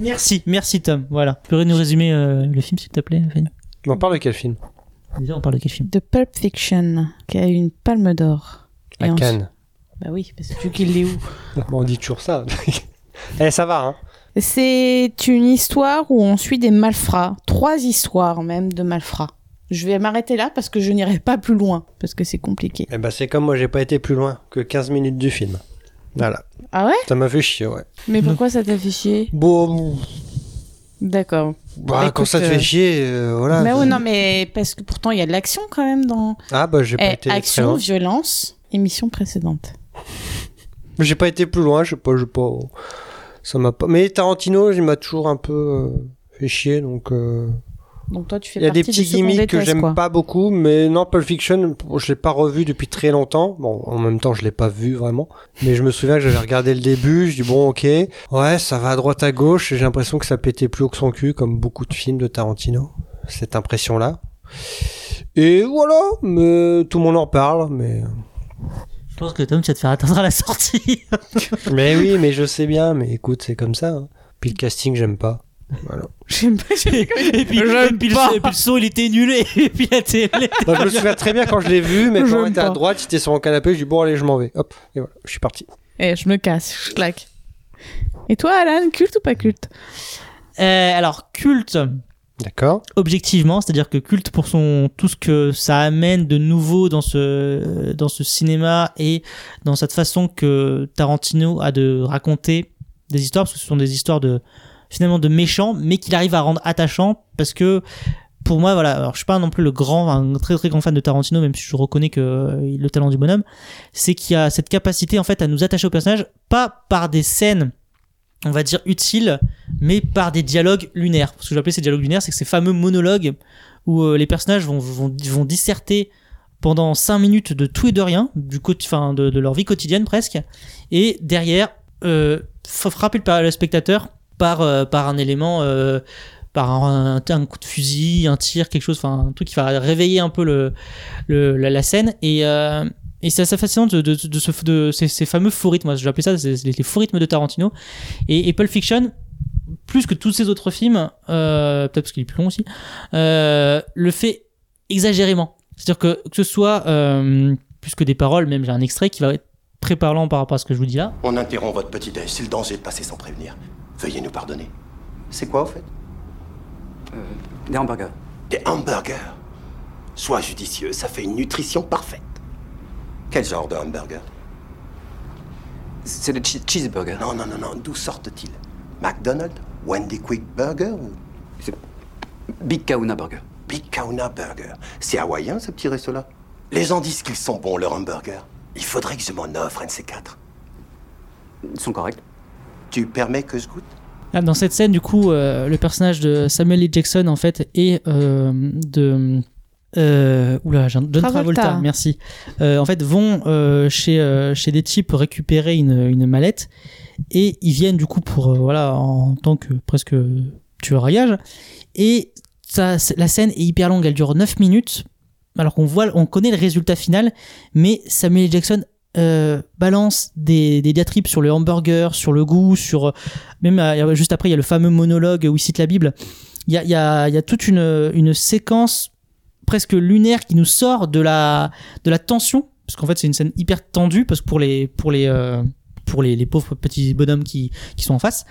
Merci, merci Tom. Voilà. Tu pourrais nous résumer euh, le film s'il te plaît, Fanny?
On parle de quel film?
Déjà, on parle de quel film?
De Pulp Fiction, qui a eu une palme d'or.
À
Et ensuite-
Cannes.
Bah oui, parce que tu qu'il est où?
Bon, on dit toujours ça. eh, ça va, hein
C'est une histoire où on suit des malfrats. Trois histoires même de malfrats. Je vais m'arrêter là parce que je n'irai pas plus loin, parce que c'est compliqué.
Eh ben, c'est comme moi, j'ai pas été plus loin que 15 minutes du film. Voilà.
Ah ouais?
Ça m'a fait chier, ouais.
Mais pourquoi ça t'a fait chier?
Bon,
D'accord.
bah,
Bah,
quand ça te
euh,
fait chier, euh, voilà.
mais oui, non, mais parce que pourtant il y a de l'action quand même dans.
Ah, bah, j'ai pas
Eh,
été
action, violence, émission précédente.
J'ai pas été plus loin, je sais pas, je sais pas. Ça m'a pas. Mais Tarantino, il m'a toujours un peu euh, fait chier, donc. euh,
Donc toi, tu fais
Il y a
partie
des petits
de
gimmicks que j'aime pas beaucoup, mais non, Pulp Fiction, je l'ai pas revu depuis très longtemps. Bon, en même temps, je l'ai pas vu vraiment, mais je me souviens que j'avais regardé le début. Je dis bon, ok, ouais, ça va à droite à gauche. et J'ai l'impression que ça pétait plus haut que son cul, comme beaucoup de films de Tarantino. Cette impression-là. Et voilà, mais tout le monde en parle, mais.
Je pense que Tom, tu vas te faire atteindre à la sortie.
mais oui, mais je sais bien. Mais écoute, c'est comme ça. hein. Puis le casting, j'aime pas. Voilà.
J'aime pas.
et puis, et puis le, et puis le son, il était nul. Et puis la télé.
Bah, je me souviens très bien quand je l'ai vu, mais quand on était à droite, j'étais sur mon canapé, je dis bon allez, je m'en vais. Hop, et voilà, je suis parti.
Eh, je me casse, je claque. Et toi, Alan, culte ou pas culte?
Euh, alors, culte.
D'accord.
objectivement, c'est-à-dire que culte pour son tout ce que ça amène de nouveau dans ce dans ce cinéma et dans cette façon que Tarantino a de raconter des histoires parce que ce sont des histoires de finalement de méchants mais qu'il arrive à rendre attachants parce que pour moi voilà alors je suis pas non plus le grand un très très grand fan de Tarantino même si je reconnais que euh, le talent du bonhomme c'est qu'il a cette capacité en fait à nous attacher au personnage pas par des scènes on va dire utiles mais par des dialogues lunaires. Ce que j'appelais ces dialogues lunaires, c'est que ces fameux monologues où euh, les personnages vont, vont, vont disserter pendant 5 minutes de tout et de rien, du enfin, de, leur vie quotidienne presque, et derrière, euh, frapper le spectateur par, euh, par un élément, euh, par un, un- coup de fusil, un tir, quelque chose, enfin un truc qui va réveiller un peu la, scène. Et, euh, et c'est assez fascinant de, de, ce- ces, fameux faux rythmes, moi j'appelais ça c'est les, les faux rythmes de Tarantino. Et, Pulp Fiction, plus que tous ces autres films, peut-être parce qu'il est plus long aussi, le fait exagérément. C'est-à-dire que que ce soit euh, plus que des paroles, même j'ai un extrait qui va être très parlant par rapport à ce que je vous dis là.
On interrompt votre petit déj, c'est le danger de passer sans prévenir. Veuillez nous pardonner. C'est quoi, au fait?
Des hamburgers.
Des hamburgers? Sois judicieux, ça fait une nutrition parfaite. Quel genre de hamburger?
C'est des che- cheeseburgers.
Non, non, non, non, d'où sortent-ils? McDonald's? Wendy Quick Burger ou?
Big Kahuna Burger.
Big Kahuna Burger C'est hawaïen, ce petit resto-là? Les gens disent qu'ils sont bons, leurs hamburgers. Il faudrait que je m'en offre un de ces quatre.
Ils sont corrects.
Tu permets que je goûte?
Ah, Dans cette scène, du coup, euh, le personnage de Samuel L. Jackson, en fait, et euh, de. Euh, oula, John Travolta,
Travolta.
merci. Euh, en fait, vont euh, chez, euh, chez des types récupérer une, une mallette et ils viennent du coup pour, euh, voilà, en tant que presque tueur à gage. Et ça, la scène est hyper longue, elle dure 9 minutes. Alors qu'on voit, on connaît le résultat final, mais Samuel L. Jackson euh, balance des, des diatribes sur le hamburger, sur le goût, sur même euh, juste après il y a le fameux monologue où il cite la Bible. Il y a, y a, y a toute une, une séquence presque lunaire qui nous sort de la de la tension parce qu'en fait c'est une scène hyper tendue parce que pour les pour les euh, pour les pauvres petits bonhommes qui qui sont en face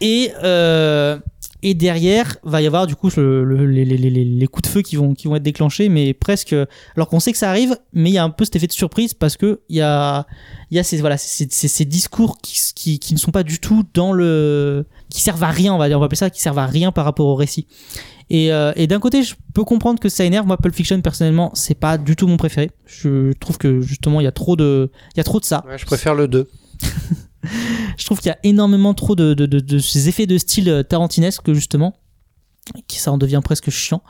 et euh, Et derrière, va y avoir du coup le- le- les, les- les- les coups de feu qui vont, qui vont être déclenchés, mais presque. Alors qu'on sait que ça arrive, mais il y a un peu cet effet de surprise parce que il y a, il y a ces, voilà, ces, ces- ces discours qui, qui, qui ne sont pas du tout dans le. qui servent à rien, on va dire, on va appeler ça, qui servent à rien par rapport au récit. Et, euh, et d'un côté, je peux comprendre que ça énerve. Moi, Pulp Fiction, personnellement, c'est pas du tout mon préféré. Je trouve que justement, il y a trop de, il y a trop de ça.
Ouais, je préfère le 2.
Je trouve qu'il y a énormément trop de, ces effets de style euh, tarantinesque, justement, qui ça en devient presque chiant.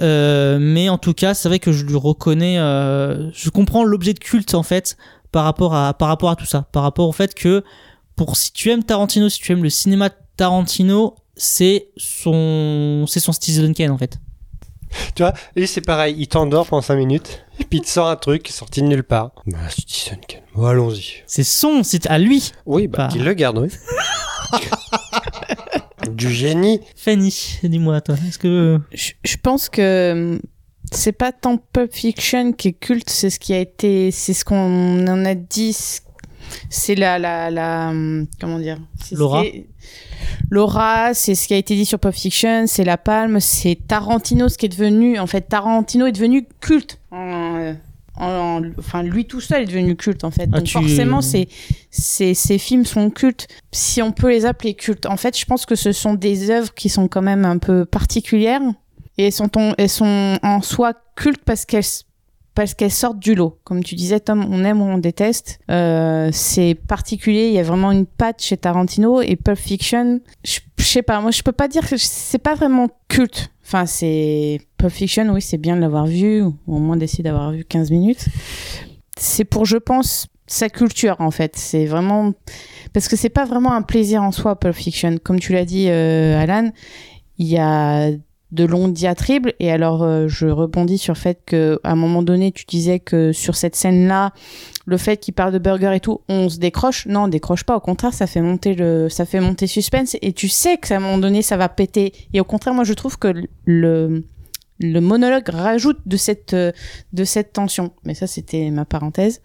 Euh, mais en tout cas, c'est vrai que je lui reconnais, euh, je comprends l'objet de culte en fait par rapport à tout ça, par rapport au fait que pour si tu aimes Tarantino, si tu aimes le cinéma Tarantino, c'est son c'est son Kane en fait.
Tu vois, lui c'est pareil, il t'endort pendant 5 minutes, et puis il te sort un truc qui est sorti de nulle part. Bah, Kane. Bon, allons-y.
C'est son, c'est à lui.
Oui, bah, qu'il le garde, oui. du génie.
Fanny, dis-moi toi, est-ce que
Je, je pense que hum, c'est pas tant Pulp Fiction qui est culte, c'est ce qui a été, c'est ce qu'on en a dit. C'est la, la, la, hum, comment dire ce
L'aura.
qui est- L'aura, c'est ce qui a été dit sur Pulp Fiction, c'est La Palme, c'est Tarantino, ce qui est devenu, en fait, Tarantino est devenu culte. En, en- en- enfin, lui tout seul est devenu culte, en fait.
Ah,
Donc,
tu-
forcément, c'est, c'est, ces films sont cultes, si on peut les appeler cultes. En fait, je pense que ce sont des œuvres qui sont quand même un peu particulières et elles sont, en- elles sont en soi cultes parce qu'elles parce qu'elles sortent du lot. Comme tu disais, Tom, on aime ou on déteste. Euh, c'est particulier. Il y a vraiment une patte chez Tarantino et Pulp Fiction. Je, je sais pas. Moi, je peux pas dire que c'est pas vraiment culte. Enfin, c'est Pulp Fiction. Oui, c'est bien de l'avoir vu ou au moins d'essayer d'avoir vu 15 minutes. C'est pour, je pense, sa culture en fait. C'est vraiment parce que c'est pas vraiment un plaisir en soi, Pulp Fiction. Comme tu l'as dit, euh, Alan, il y a de longues diatribes et alors euh, je rebondis sur le fait que à un moment donné tu disais que sur cette scène là le fait qu'il parle de burger et tout on se décroche. Non on décroche pas. Au contraire ça fait monter le ça fait monter suspense. Et tu sais que à un moment donné ça va péter. Et au contraire moi je trouve que le le monologue rajoute de cette euh, de cette tension. Mais ça c'était ma parenthèse.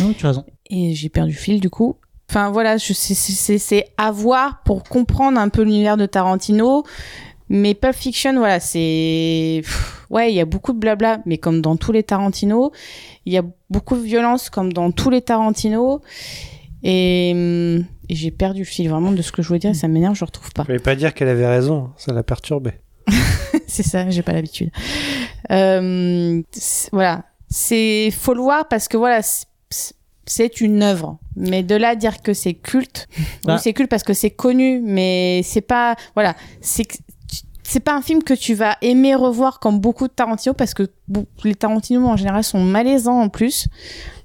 Non, tu as raison.
et j'ai perdu fil du coup. Enfin voilà, c'est à voir pour comprendre un peu l'univers de Tarantino. Mais Pulp Fiction, voilà, c'est ouais, il y a beaucoup de blabla, mais comme dans tous les Tarantino, il y a beaucoup de violence comme dans tous les Tarantino. Et, hum, et j'ai perdu le fil vraiment de ce que je voulais dire. et Ça m'énerve, je le retrouve pas.
Je voulais pas dire qu'elle avait raison, ça l'a perturbé.
c'est ça, j'ai pas l'habitude. Euh, voilà, c'est faut le voir parce que voilà, c'est- une œuvre. Mais de là à dire que c'est culte, oui, c'est culte parce que c'est connu, mais c'est pas voilà, c'est c'est pas un film que tu vas aimer revoir comme beaucoup de Tarantino parce que bon, les Tarantino en général sont malaisants en plus.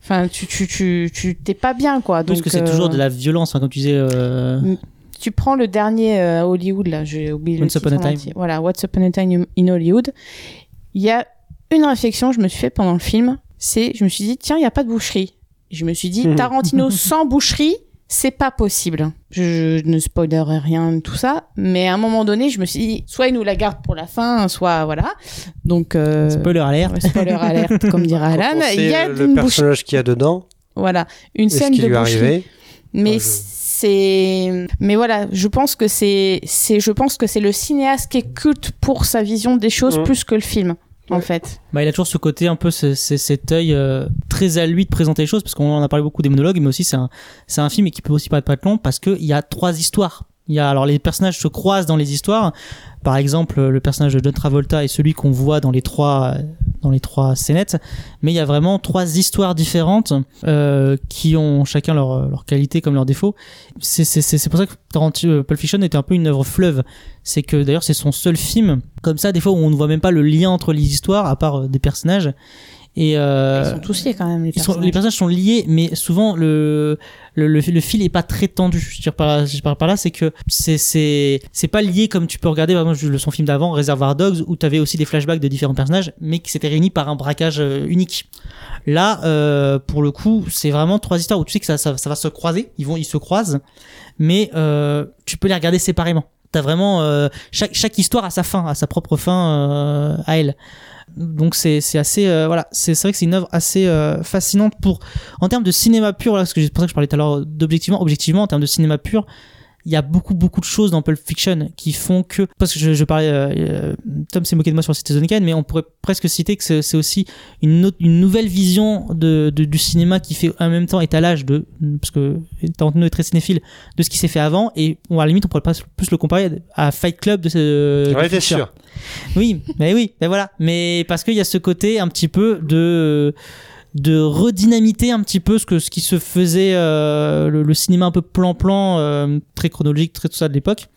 Enfin, tu tu tu tu t'es pas bien quoi.
Parce
Donc
que c'est
euh,
toujours de la violence, hein, comme tu disais. euh,
tu prends le dernier euh, Hollywood là, j'ai oublié le
Once
titre
Upon a Time.
Voilà, What's Upon a Time in Hollywood. Il y a une réflexion que je me suis fait pendant le film, c'est je me suis dit tiens, il y a pas de boucherie. Je me suis dit Tarantino sans boucherie, c'est pas possible. Je, je ne spoilerai rien de tout ça, mais à un moment donné, je me suis dit soit il nous la garde pour la fin, soit voilà. Donc euh,
Spoiler alert.
ouais, spoiler alerte comme dirait
Quand
Alan, il y a
le,
une
personnage qu'il y a dedans,
Voilà, une scène
qui
de
lui est
boucherie. Mais
je-
c'est, mais voilà, je pense que c'est, c'est, je pense que c'est le cinéaste qui est culte pour sa vision des choses
Mhm.
plus que le film, en fait.
Bah, il a toujours ce côté un peu ce- ce- cet œil euh, très à lui de présenter les choses parce qu'on en a parlé beaucoup des monologues mais aussi c'est un c'est un film qui peut aussi pas être long parce que il y a trois histoires il y a alors les personnages se croisent dans les histoires. Par exemple le personnage de John Travolta est celui qu'on voit dans les trois dans les trois scénettes. Mais il y a vraiment trois histoires différentes euh, qui ont chacun leur leur qualité comme leurs défauts c'est pour ça que Tarantino Pulp Fiction était un peu une œuvre fleuve. C'est que d'ailleurs c'est son seul film. Comme ça des fois où on ne voit même pas le lien entre les histoires à part euh, des personnages et euh,
Ils sont tous liés quand même, les
ils sont-
personnages.
les personnages sont liés, mais souvent le le, le, le fil est pas très tendu. Je tire par là, je parle par là, c'est que c'est c'est c'est pas lié comme tu peux regarder par exemple le- son film d'avant, Reservoir Dogs, où tu avais aussi des flashbacks de différents personnages, mais qui s'étaient réunis par un braquage euh, unique. Là, euh, pour le coup, c'est vraiment trois histoires où tu sais que ça, ça, ça va se croiser, ils vont ils se croisent, mais euh, tu peux les regarder séparément. T'as vraiment euh, chaque chaque histoire a sa fin, a sa propre fin euh, à elle. Donc c'est assez euh, voilà. C'est c'est vrai que c'est une œuvre assez euh, fascinante pour en termes de cinéma pur là parce que c'est pour ça que je parlais tout à l'heure d'objectivement. Objectivement en termes de cinéma pur il y a beaucoup beaucoup de choses dans Pulp Fiction qui font que parce que je, je parlais euh, euh, Tom s'est moqué de moi sur Citizen Kane mais on pourrait presque citer que c'est aussi une autre- une nouvelle vision de, de- du cinéma qui fait en même temps étalage de parce que Tarantino est très cinéphile de ce qui s'est fait avant et bon, à la limite on pourrait pas plus le comparer à Fight Club de
Ouais,
de
sûr.
Oui, mais oui, mais voilà. Mais parce qu'il y a ce côté un petit peu de de redynamiter un petit peu ce que ce qui se faisait euh, le, le cinéma un peu plan-plan euh, très chronologique très tout ça de l'époque.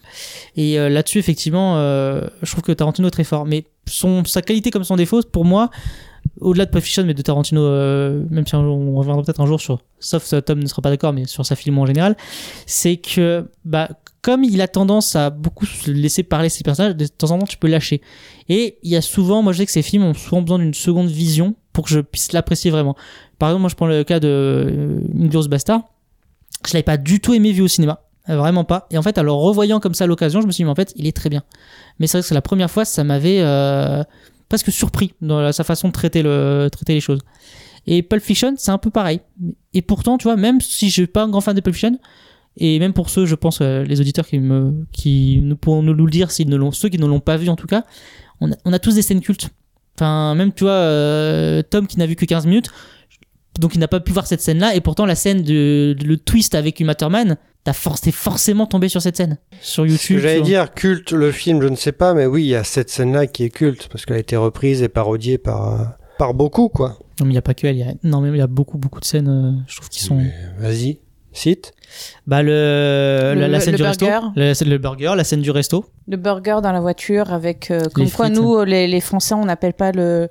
Et euh, là-dessus effectivement euh, je trouve que Tarantino est très fort. Mais son sa qualité comme son défaut pour moi au-delà de Pulp Fiction mais de Tarantino euh, même si on reviendra peut-être un jour sur sauf si Tom ne sera pas d'accord mais sur sa film en général c'est que bah comme il a tendance à beaucoup se laisser parler ses personnages de temps en temps tu peux lâcher. Et il y a souvent moi je sais que ces films ont souvent besoin d'une seconde vision pour que je puisse l'apprécier vraiment. Par exemple moi je prends le cas de euh, Inglourious Bastard je l'avais pas du tout aimé vu au cinéma. Vraiment pas. Et en fait alors revoyant comme ça l'occasion je me suis dit mais en fait il est très bien. Mais c'est vrai que c'est la première fois ça m'avait euh, presque surpris dans sa façon de traiter le traiter les choses. Et Pulp Fiction c'est un peu pareil. Et pourtant tu vois même si je suis pas un grand fan de Pulp Fiction et même pour ceux je pense euh, les auditeurs qui me qui nous pourront nous le dire s'ils ne l'ont ceux qui ne l'ont pas vu en tout cas on a tous des scènes cultes enfin même tu vois euh, Tom qui n'a vu que 15 minutes donc il n'a pas pu voir cette scène là et pourtant la scène de, de- le twist avec Uma Thurman t'as for t'es forcément tombé sur cette scène. Sur YouTube
j'allais dire, culte, le film, je ne sais pas, mais oui, il y a cette scène-là qui est culte, parce qu'elle a été reprise et parodiée par, euh, par beaucoup, quoi.
non mais il y a pas que elle il y a non mais il y a beaucoup beaucoup de scènes euh, je trouve qui sont
Vas-y, cite.
bah le,
Le-
la, scène
le
du resto
burger.
le, le burger la scène du resto
Le burger dans la voiture avec euh, comme
Les
quoi
frites.
nous les, les Français on n'appelle pas le,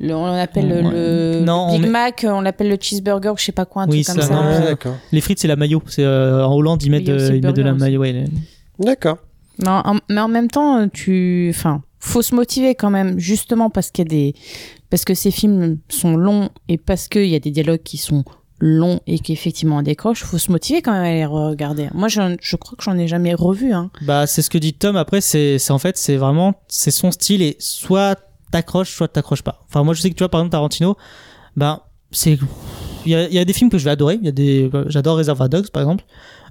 le- on appelle le,
Ouais.
le
Non, on
Big
met-
Mac on l'appelle le cheeseburger ou je sais pas quoi un
Oui,
truc comme
ça, non,
Ah,
les frites c'est la mayo c'est euh, en Hollande ils mettent
le
ils mettent de la mayo ouais, les-
Euh,
D'accord.
Mais en, mais en même temps, tu, enfin, faut se motiver quand même, justement parce qu'il y a des, parce que ces films sont longs et parce qu'il y a des dialogues qui sont longs et qu'effectivement on décroche, faut se motiver quand même à les regarder. Moi, je, je crois que j'en ai jamais revu. Hein.
Bah, c'est ce que dit Tom. Après, c'est, en fait, c'est vraiment, c'est son style et soit t'accroches, soit t'accroches pas. Enfin, moi, je sais que tu vois, par exemple, Tarantino, bah, c'est, il y a, y a des films que je vais adorer. Il y a des, bah, j'adore Reservoir Dogs, par exemple.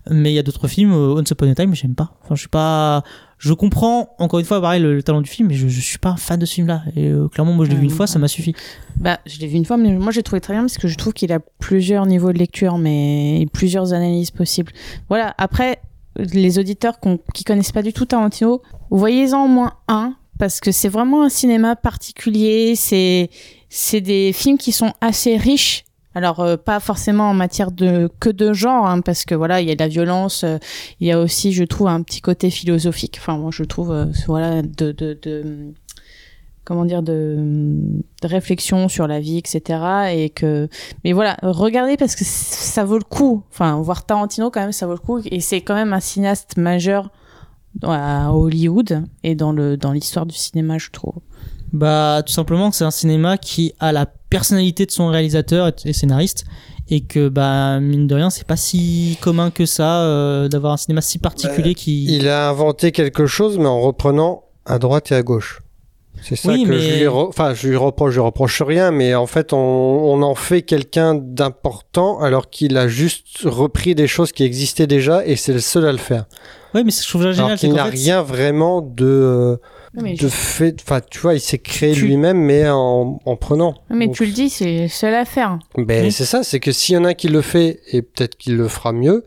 Mais il y a d'autres films, euh, Once Upon a Time, j'aime pas. Enfin, je suis pas, je comprends, encore une fois, pareil, le, le talent du film, mais je, je suis pas un fan de ce film-là. Et euh, clairement, moi, je l'ai vu une
Euh,
fois, ça m'a suffi.
Bah, je l'ai vu une fois, mais moi j'ai trouvé très bien parce que je trouve qu'il a plusieurs niveaux de lecture, mais et plusieurs analyses possibles. Voilà. Après, les auditeurs qu'on- qui connaissent pas du tout Tarantino, voyez-en au moins un parce que c'est vraiment un cinéma particulier. C'est c'est des films qui sont assez riches. Alors euh, pas forcément en matière de que de genre, hein, parce que voilà, il y a de la violence, euh, il y a aussi, je trouve, un petit côté philosophique. Enfin, moi, je trouve, euh, voilà, de, de, de comment dire de, de réflexion sur la vie etc et que mais voilà regardez parce que ça vaut le coup enfin voir Tarantino quand même ça vaut le coup et c'est quand même un cinéaste majeur à Hollywood et dans le dans l'histoire du cinéma je trouve
Bah, tout simplement c'est un cinéma qui a la personnalité de son réalisateur et, scénariste. Et que, bah, mine de rien, c'est pas si commun que ça euh, d'avoir un cinéma si particulier qui.
Il a inventé quelque chose, mais en reprenant à droite et à gauche. C'est ça
Oui,
que
mais-
je lui, re- enfin, je lui reproche, je lui reproche rien, mais en fait, on, on en fait quelqu'un d'important alors qu'il a juste repris des choses qui existaient déjà et c'est le seul à le faire.
Ouais, mais je trouve ça génial.
alors qu'il n'a
fait,
rien vraiment de, euh,
Non, mais
de
je-
fait, enfin, tu vois, il s'est créé
Tu-
lui-même, mais en, en prenant.
mais
Donc,
tu le dis c'est seul à faire
ben,
Oui.
c'est ça, c'est que s'il y en a un qui le fait et peut-être qu'il le fera mieux,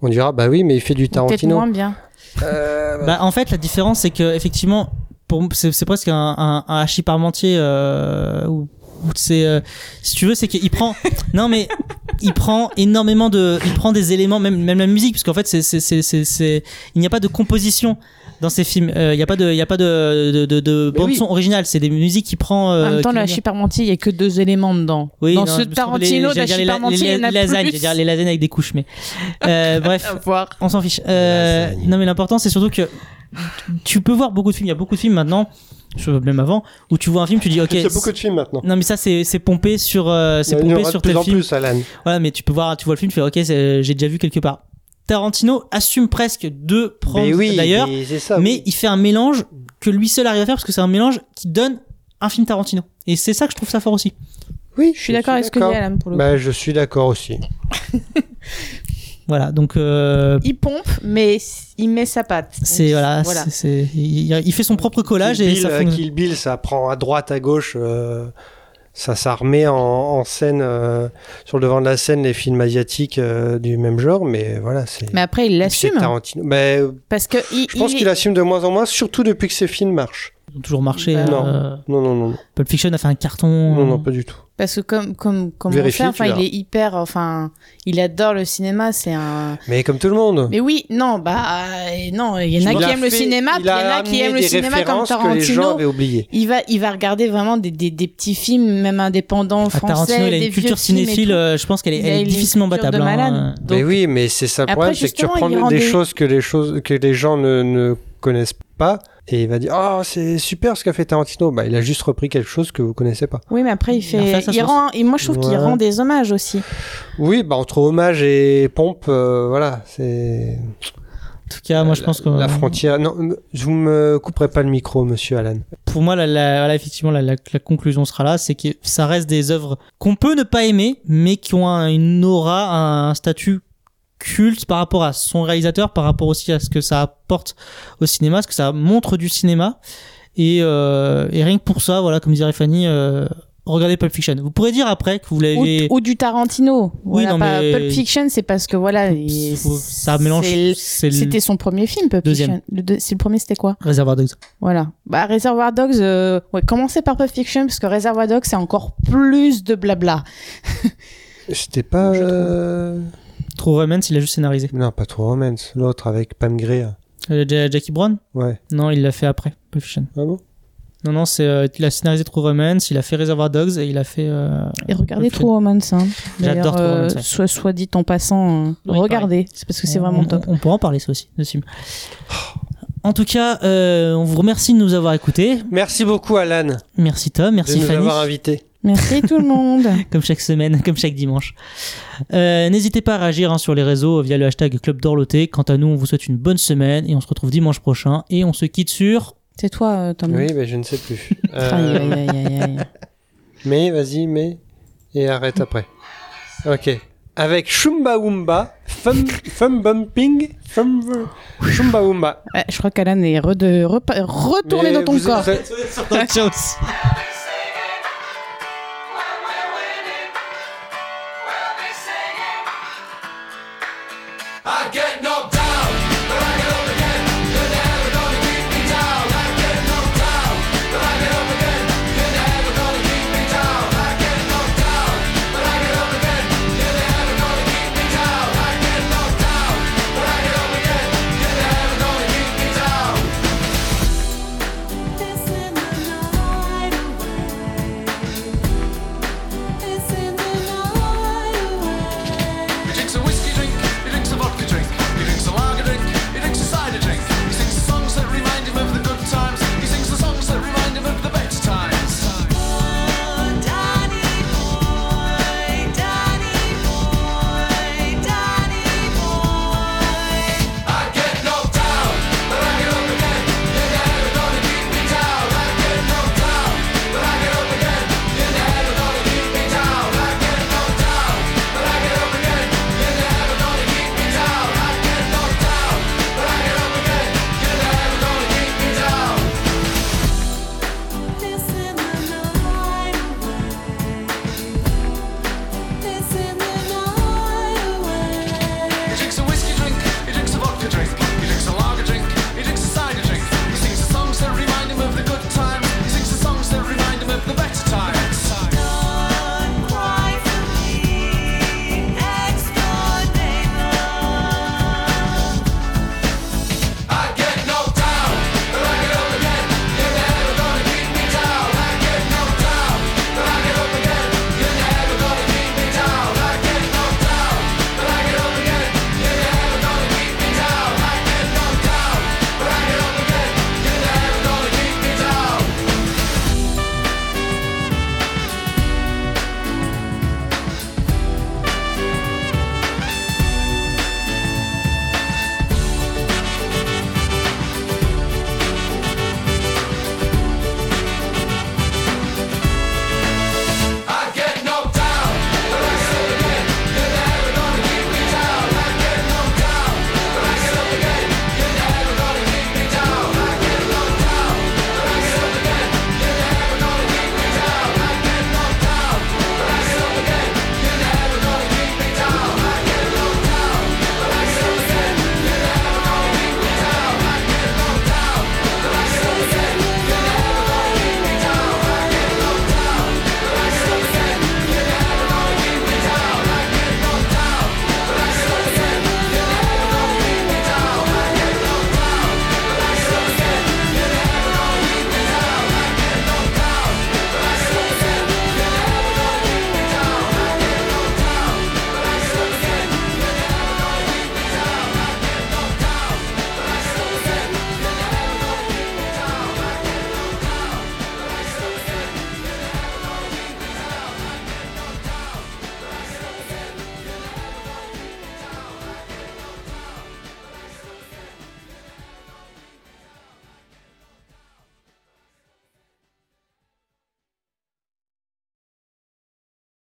on dira, bah oui, mais il fait du
peut-être
Tarantino.
moins bien
Euh,
Bah, en fait, la différence, c'est que effectivement, pour c'est c'est presque un, un, un hachis parmentier euh, où c'est, euh, si tu veux, c'est qu'il prend. non, mais il prend énormément de, il prend des éléments, même même la musique, parce qu'en fait, c'est c'est c'est c'est c'est- il n'y a pas de composition dans ces films. Euh, Il n'y a pas de, il y a pas de de, de, de bande
oui.
son originale. C'est des musiques qui prend. euh,
en même temps
qui
le
vont
hachis parmentier il y a que deux éléments dedans
Oui,
dans
non,
ce Tarantino
les,
parmentier il y en a
lasagnes,
plus
dire les lasagnes avec des couches, mais euh, bref, on s'en fiche. Euh, non, mais l'important c'est surtout que tu peux voir beaucoup de films. Il y a beaucoup de films maintenant, je- même avant, où tu vois un film, tu dis ok.
il y a beaucoup de films maintenant.
Non mais ça c'est c'est pompé sur euh, c'est
Il y en
pompé
aura
sur
de plus
tel
en
film.
plus, Alan.
Voilà, mais tu peux voir, tu vois le film, tu fais ok, c'est- j'ai déjà vu quelque part. Tarantino assume presque de prendre
Mais oui,
d'ailleurs,
mais c'est ça.
mais
oui.
il fait un mélange que lui seul arrive à faire parce que c'est un mélange qui donne un film Tarantino. Et c'est ça que je trouve ça fort aussi.
oui,
je suis d'accord avec ce que dit. Alan pour le coup
Bah, je suis d'accord aussi.
Voilà, donc euh,
Il pompe, mais il met sa patte.
C'est voilà, c'est- c'est il, il fait son propre collage
Kill
et
Bill,
ça
euh,
fonctionne.
Kill Bill, ça prend à droite, à gauche. euh, ça, ça remet en, en scène, euh, sur le devant de la scène, les films asiatiques euh, du même genre, mais voilà, c'est.
Mais après, il
c'est
l'assume.
Tarantino. Mais
Parce que il,
je pense qu'il assume de moins en moins, surtout depuis que ses films marchent.
Ils ont toujours marché.
Bah,
non.
euh,
Non, non, non, non,
Pulp Fiction a fait un carton.
non, non, pas du tout.
Parce que comme comme comme on
Vérifie,
fait,
tu
enfin, il est hyper, enfin, il adore le cinéma. C'est un.
Mais comme tout le monde.
Mais oui, non, bah euh, non, il y en a qui aiment le
fait-
cinéma, puis il y en a qui aiment le cinéma comme
références que les gens
Tarantino.
avaient oubliées.
Il va, il va regarder vraiment des, des, des petits films, même indépendants
Ah,
français,
Tarantino, il a une culture cinéphile, euh, je pense qu'elle est, est difficilement battable.
malade.
hein.
Mais oui, mais c'est ça le problème, c'est que tu reprends des choses que les choses que les gens ne, ne connaissent pas et il va dire oh c'est super ce qu'a fait Tarantino. Bah il a juste repris quelque chose que vous connaissez pas.
Oui, mais après, il fait, il rend, et moi, je trouve qu'il rend des hommages aussi.
Oui, bah entre hommage et pompe, euh, voilà, c'est
En tout cas, moi, je pense que
la frontière. Non, m- vous me couperez pas le micro, Monsieur Alan.
pour moi, la, la- voilà, effectivement, la, la- la conclusion sera là, c'est que ça reste des œuvres qu'on peut ne pas aimer, mais qui ont un- une aura, un statut culte par rapport à son réalisateur, par rapport aussi à ce que ça apporte au cinéma, ce que ça montre du cinéma. Et, euh, et rien que pour ça, voilà, comme dirait Fanny, euh, regardez Pulp Fiction. Vous pourrez dire après que vous
Ou,
l'avez...
ou du Tarantino.
Oui,
Voilà,
non,
pas-
mais-
Pulp Fiction, c'est parce que voilà, il-
Ça mélange...
C'était son premier film, Pulp
Deuxième.
Fiction. Le, c'est le premier, c'était quoi?
Réservoir Dogs.
Voilà. Bah, Reservoir Dogs, euh, ouais, commencez par Pulp Fiction, parce que Reservoir Dogs, c'est encore plus de blabla.
C'était pas.
True Romance, il a juste scénarisé.
Non, pas trop romance. L'autre avec Pam Grier.
Euh, Ja- Jackie Brown
Ouais.
Non, il l'a fait après, Pulp Fiction.
Ah bon?
Non, non, c'est, euh, il a scénarisé True Romance, il a fait Reservoir Dogs et il a fait. euh,
Et regardez. True Romance. Hein.
J'adore
D'ailleurs,
True
euh,
Romance, ouais.
soit, soit dit en passant, euh,
Oui,
regardez. C'est parce que c'est
on-
vraiment
on-
top.
On, pourra en parler, ça aussi, de ce film. En tout cas, euh, on vous remercie de nous avoir écoutés.
Merci beaucoup, Alan,
Merci Tom,
de
merci
nous
Fanny,
avoir invités.
Merci tout le monde.
comme chaque semaine, comme chaque dimanche. Euh, N'hésitez pas à réagir hein, sur les réseaux via le hashtag Club d'Orloté. Quant à nous, on vous souhaite une bonne semaine et on se retrouve dimanche prochain. Et on se quitte sur.
C'est toi, euh, Tom.
Oui, mais je ne sais plus. Euh,
Aïe, aïe, aïe, aïe, aïe.
Mais vas-y, mais. Et arrête après. Ok. Avec Shumba Wumba, Fum, fum Bumping, Fum. Shumba Wumba.
Ouais, je crois qu'Alan est re- de- repa- retourné
Mais
dans ton
vous-
corps.
choses.
I get knocked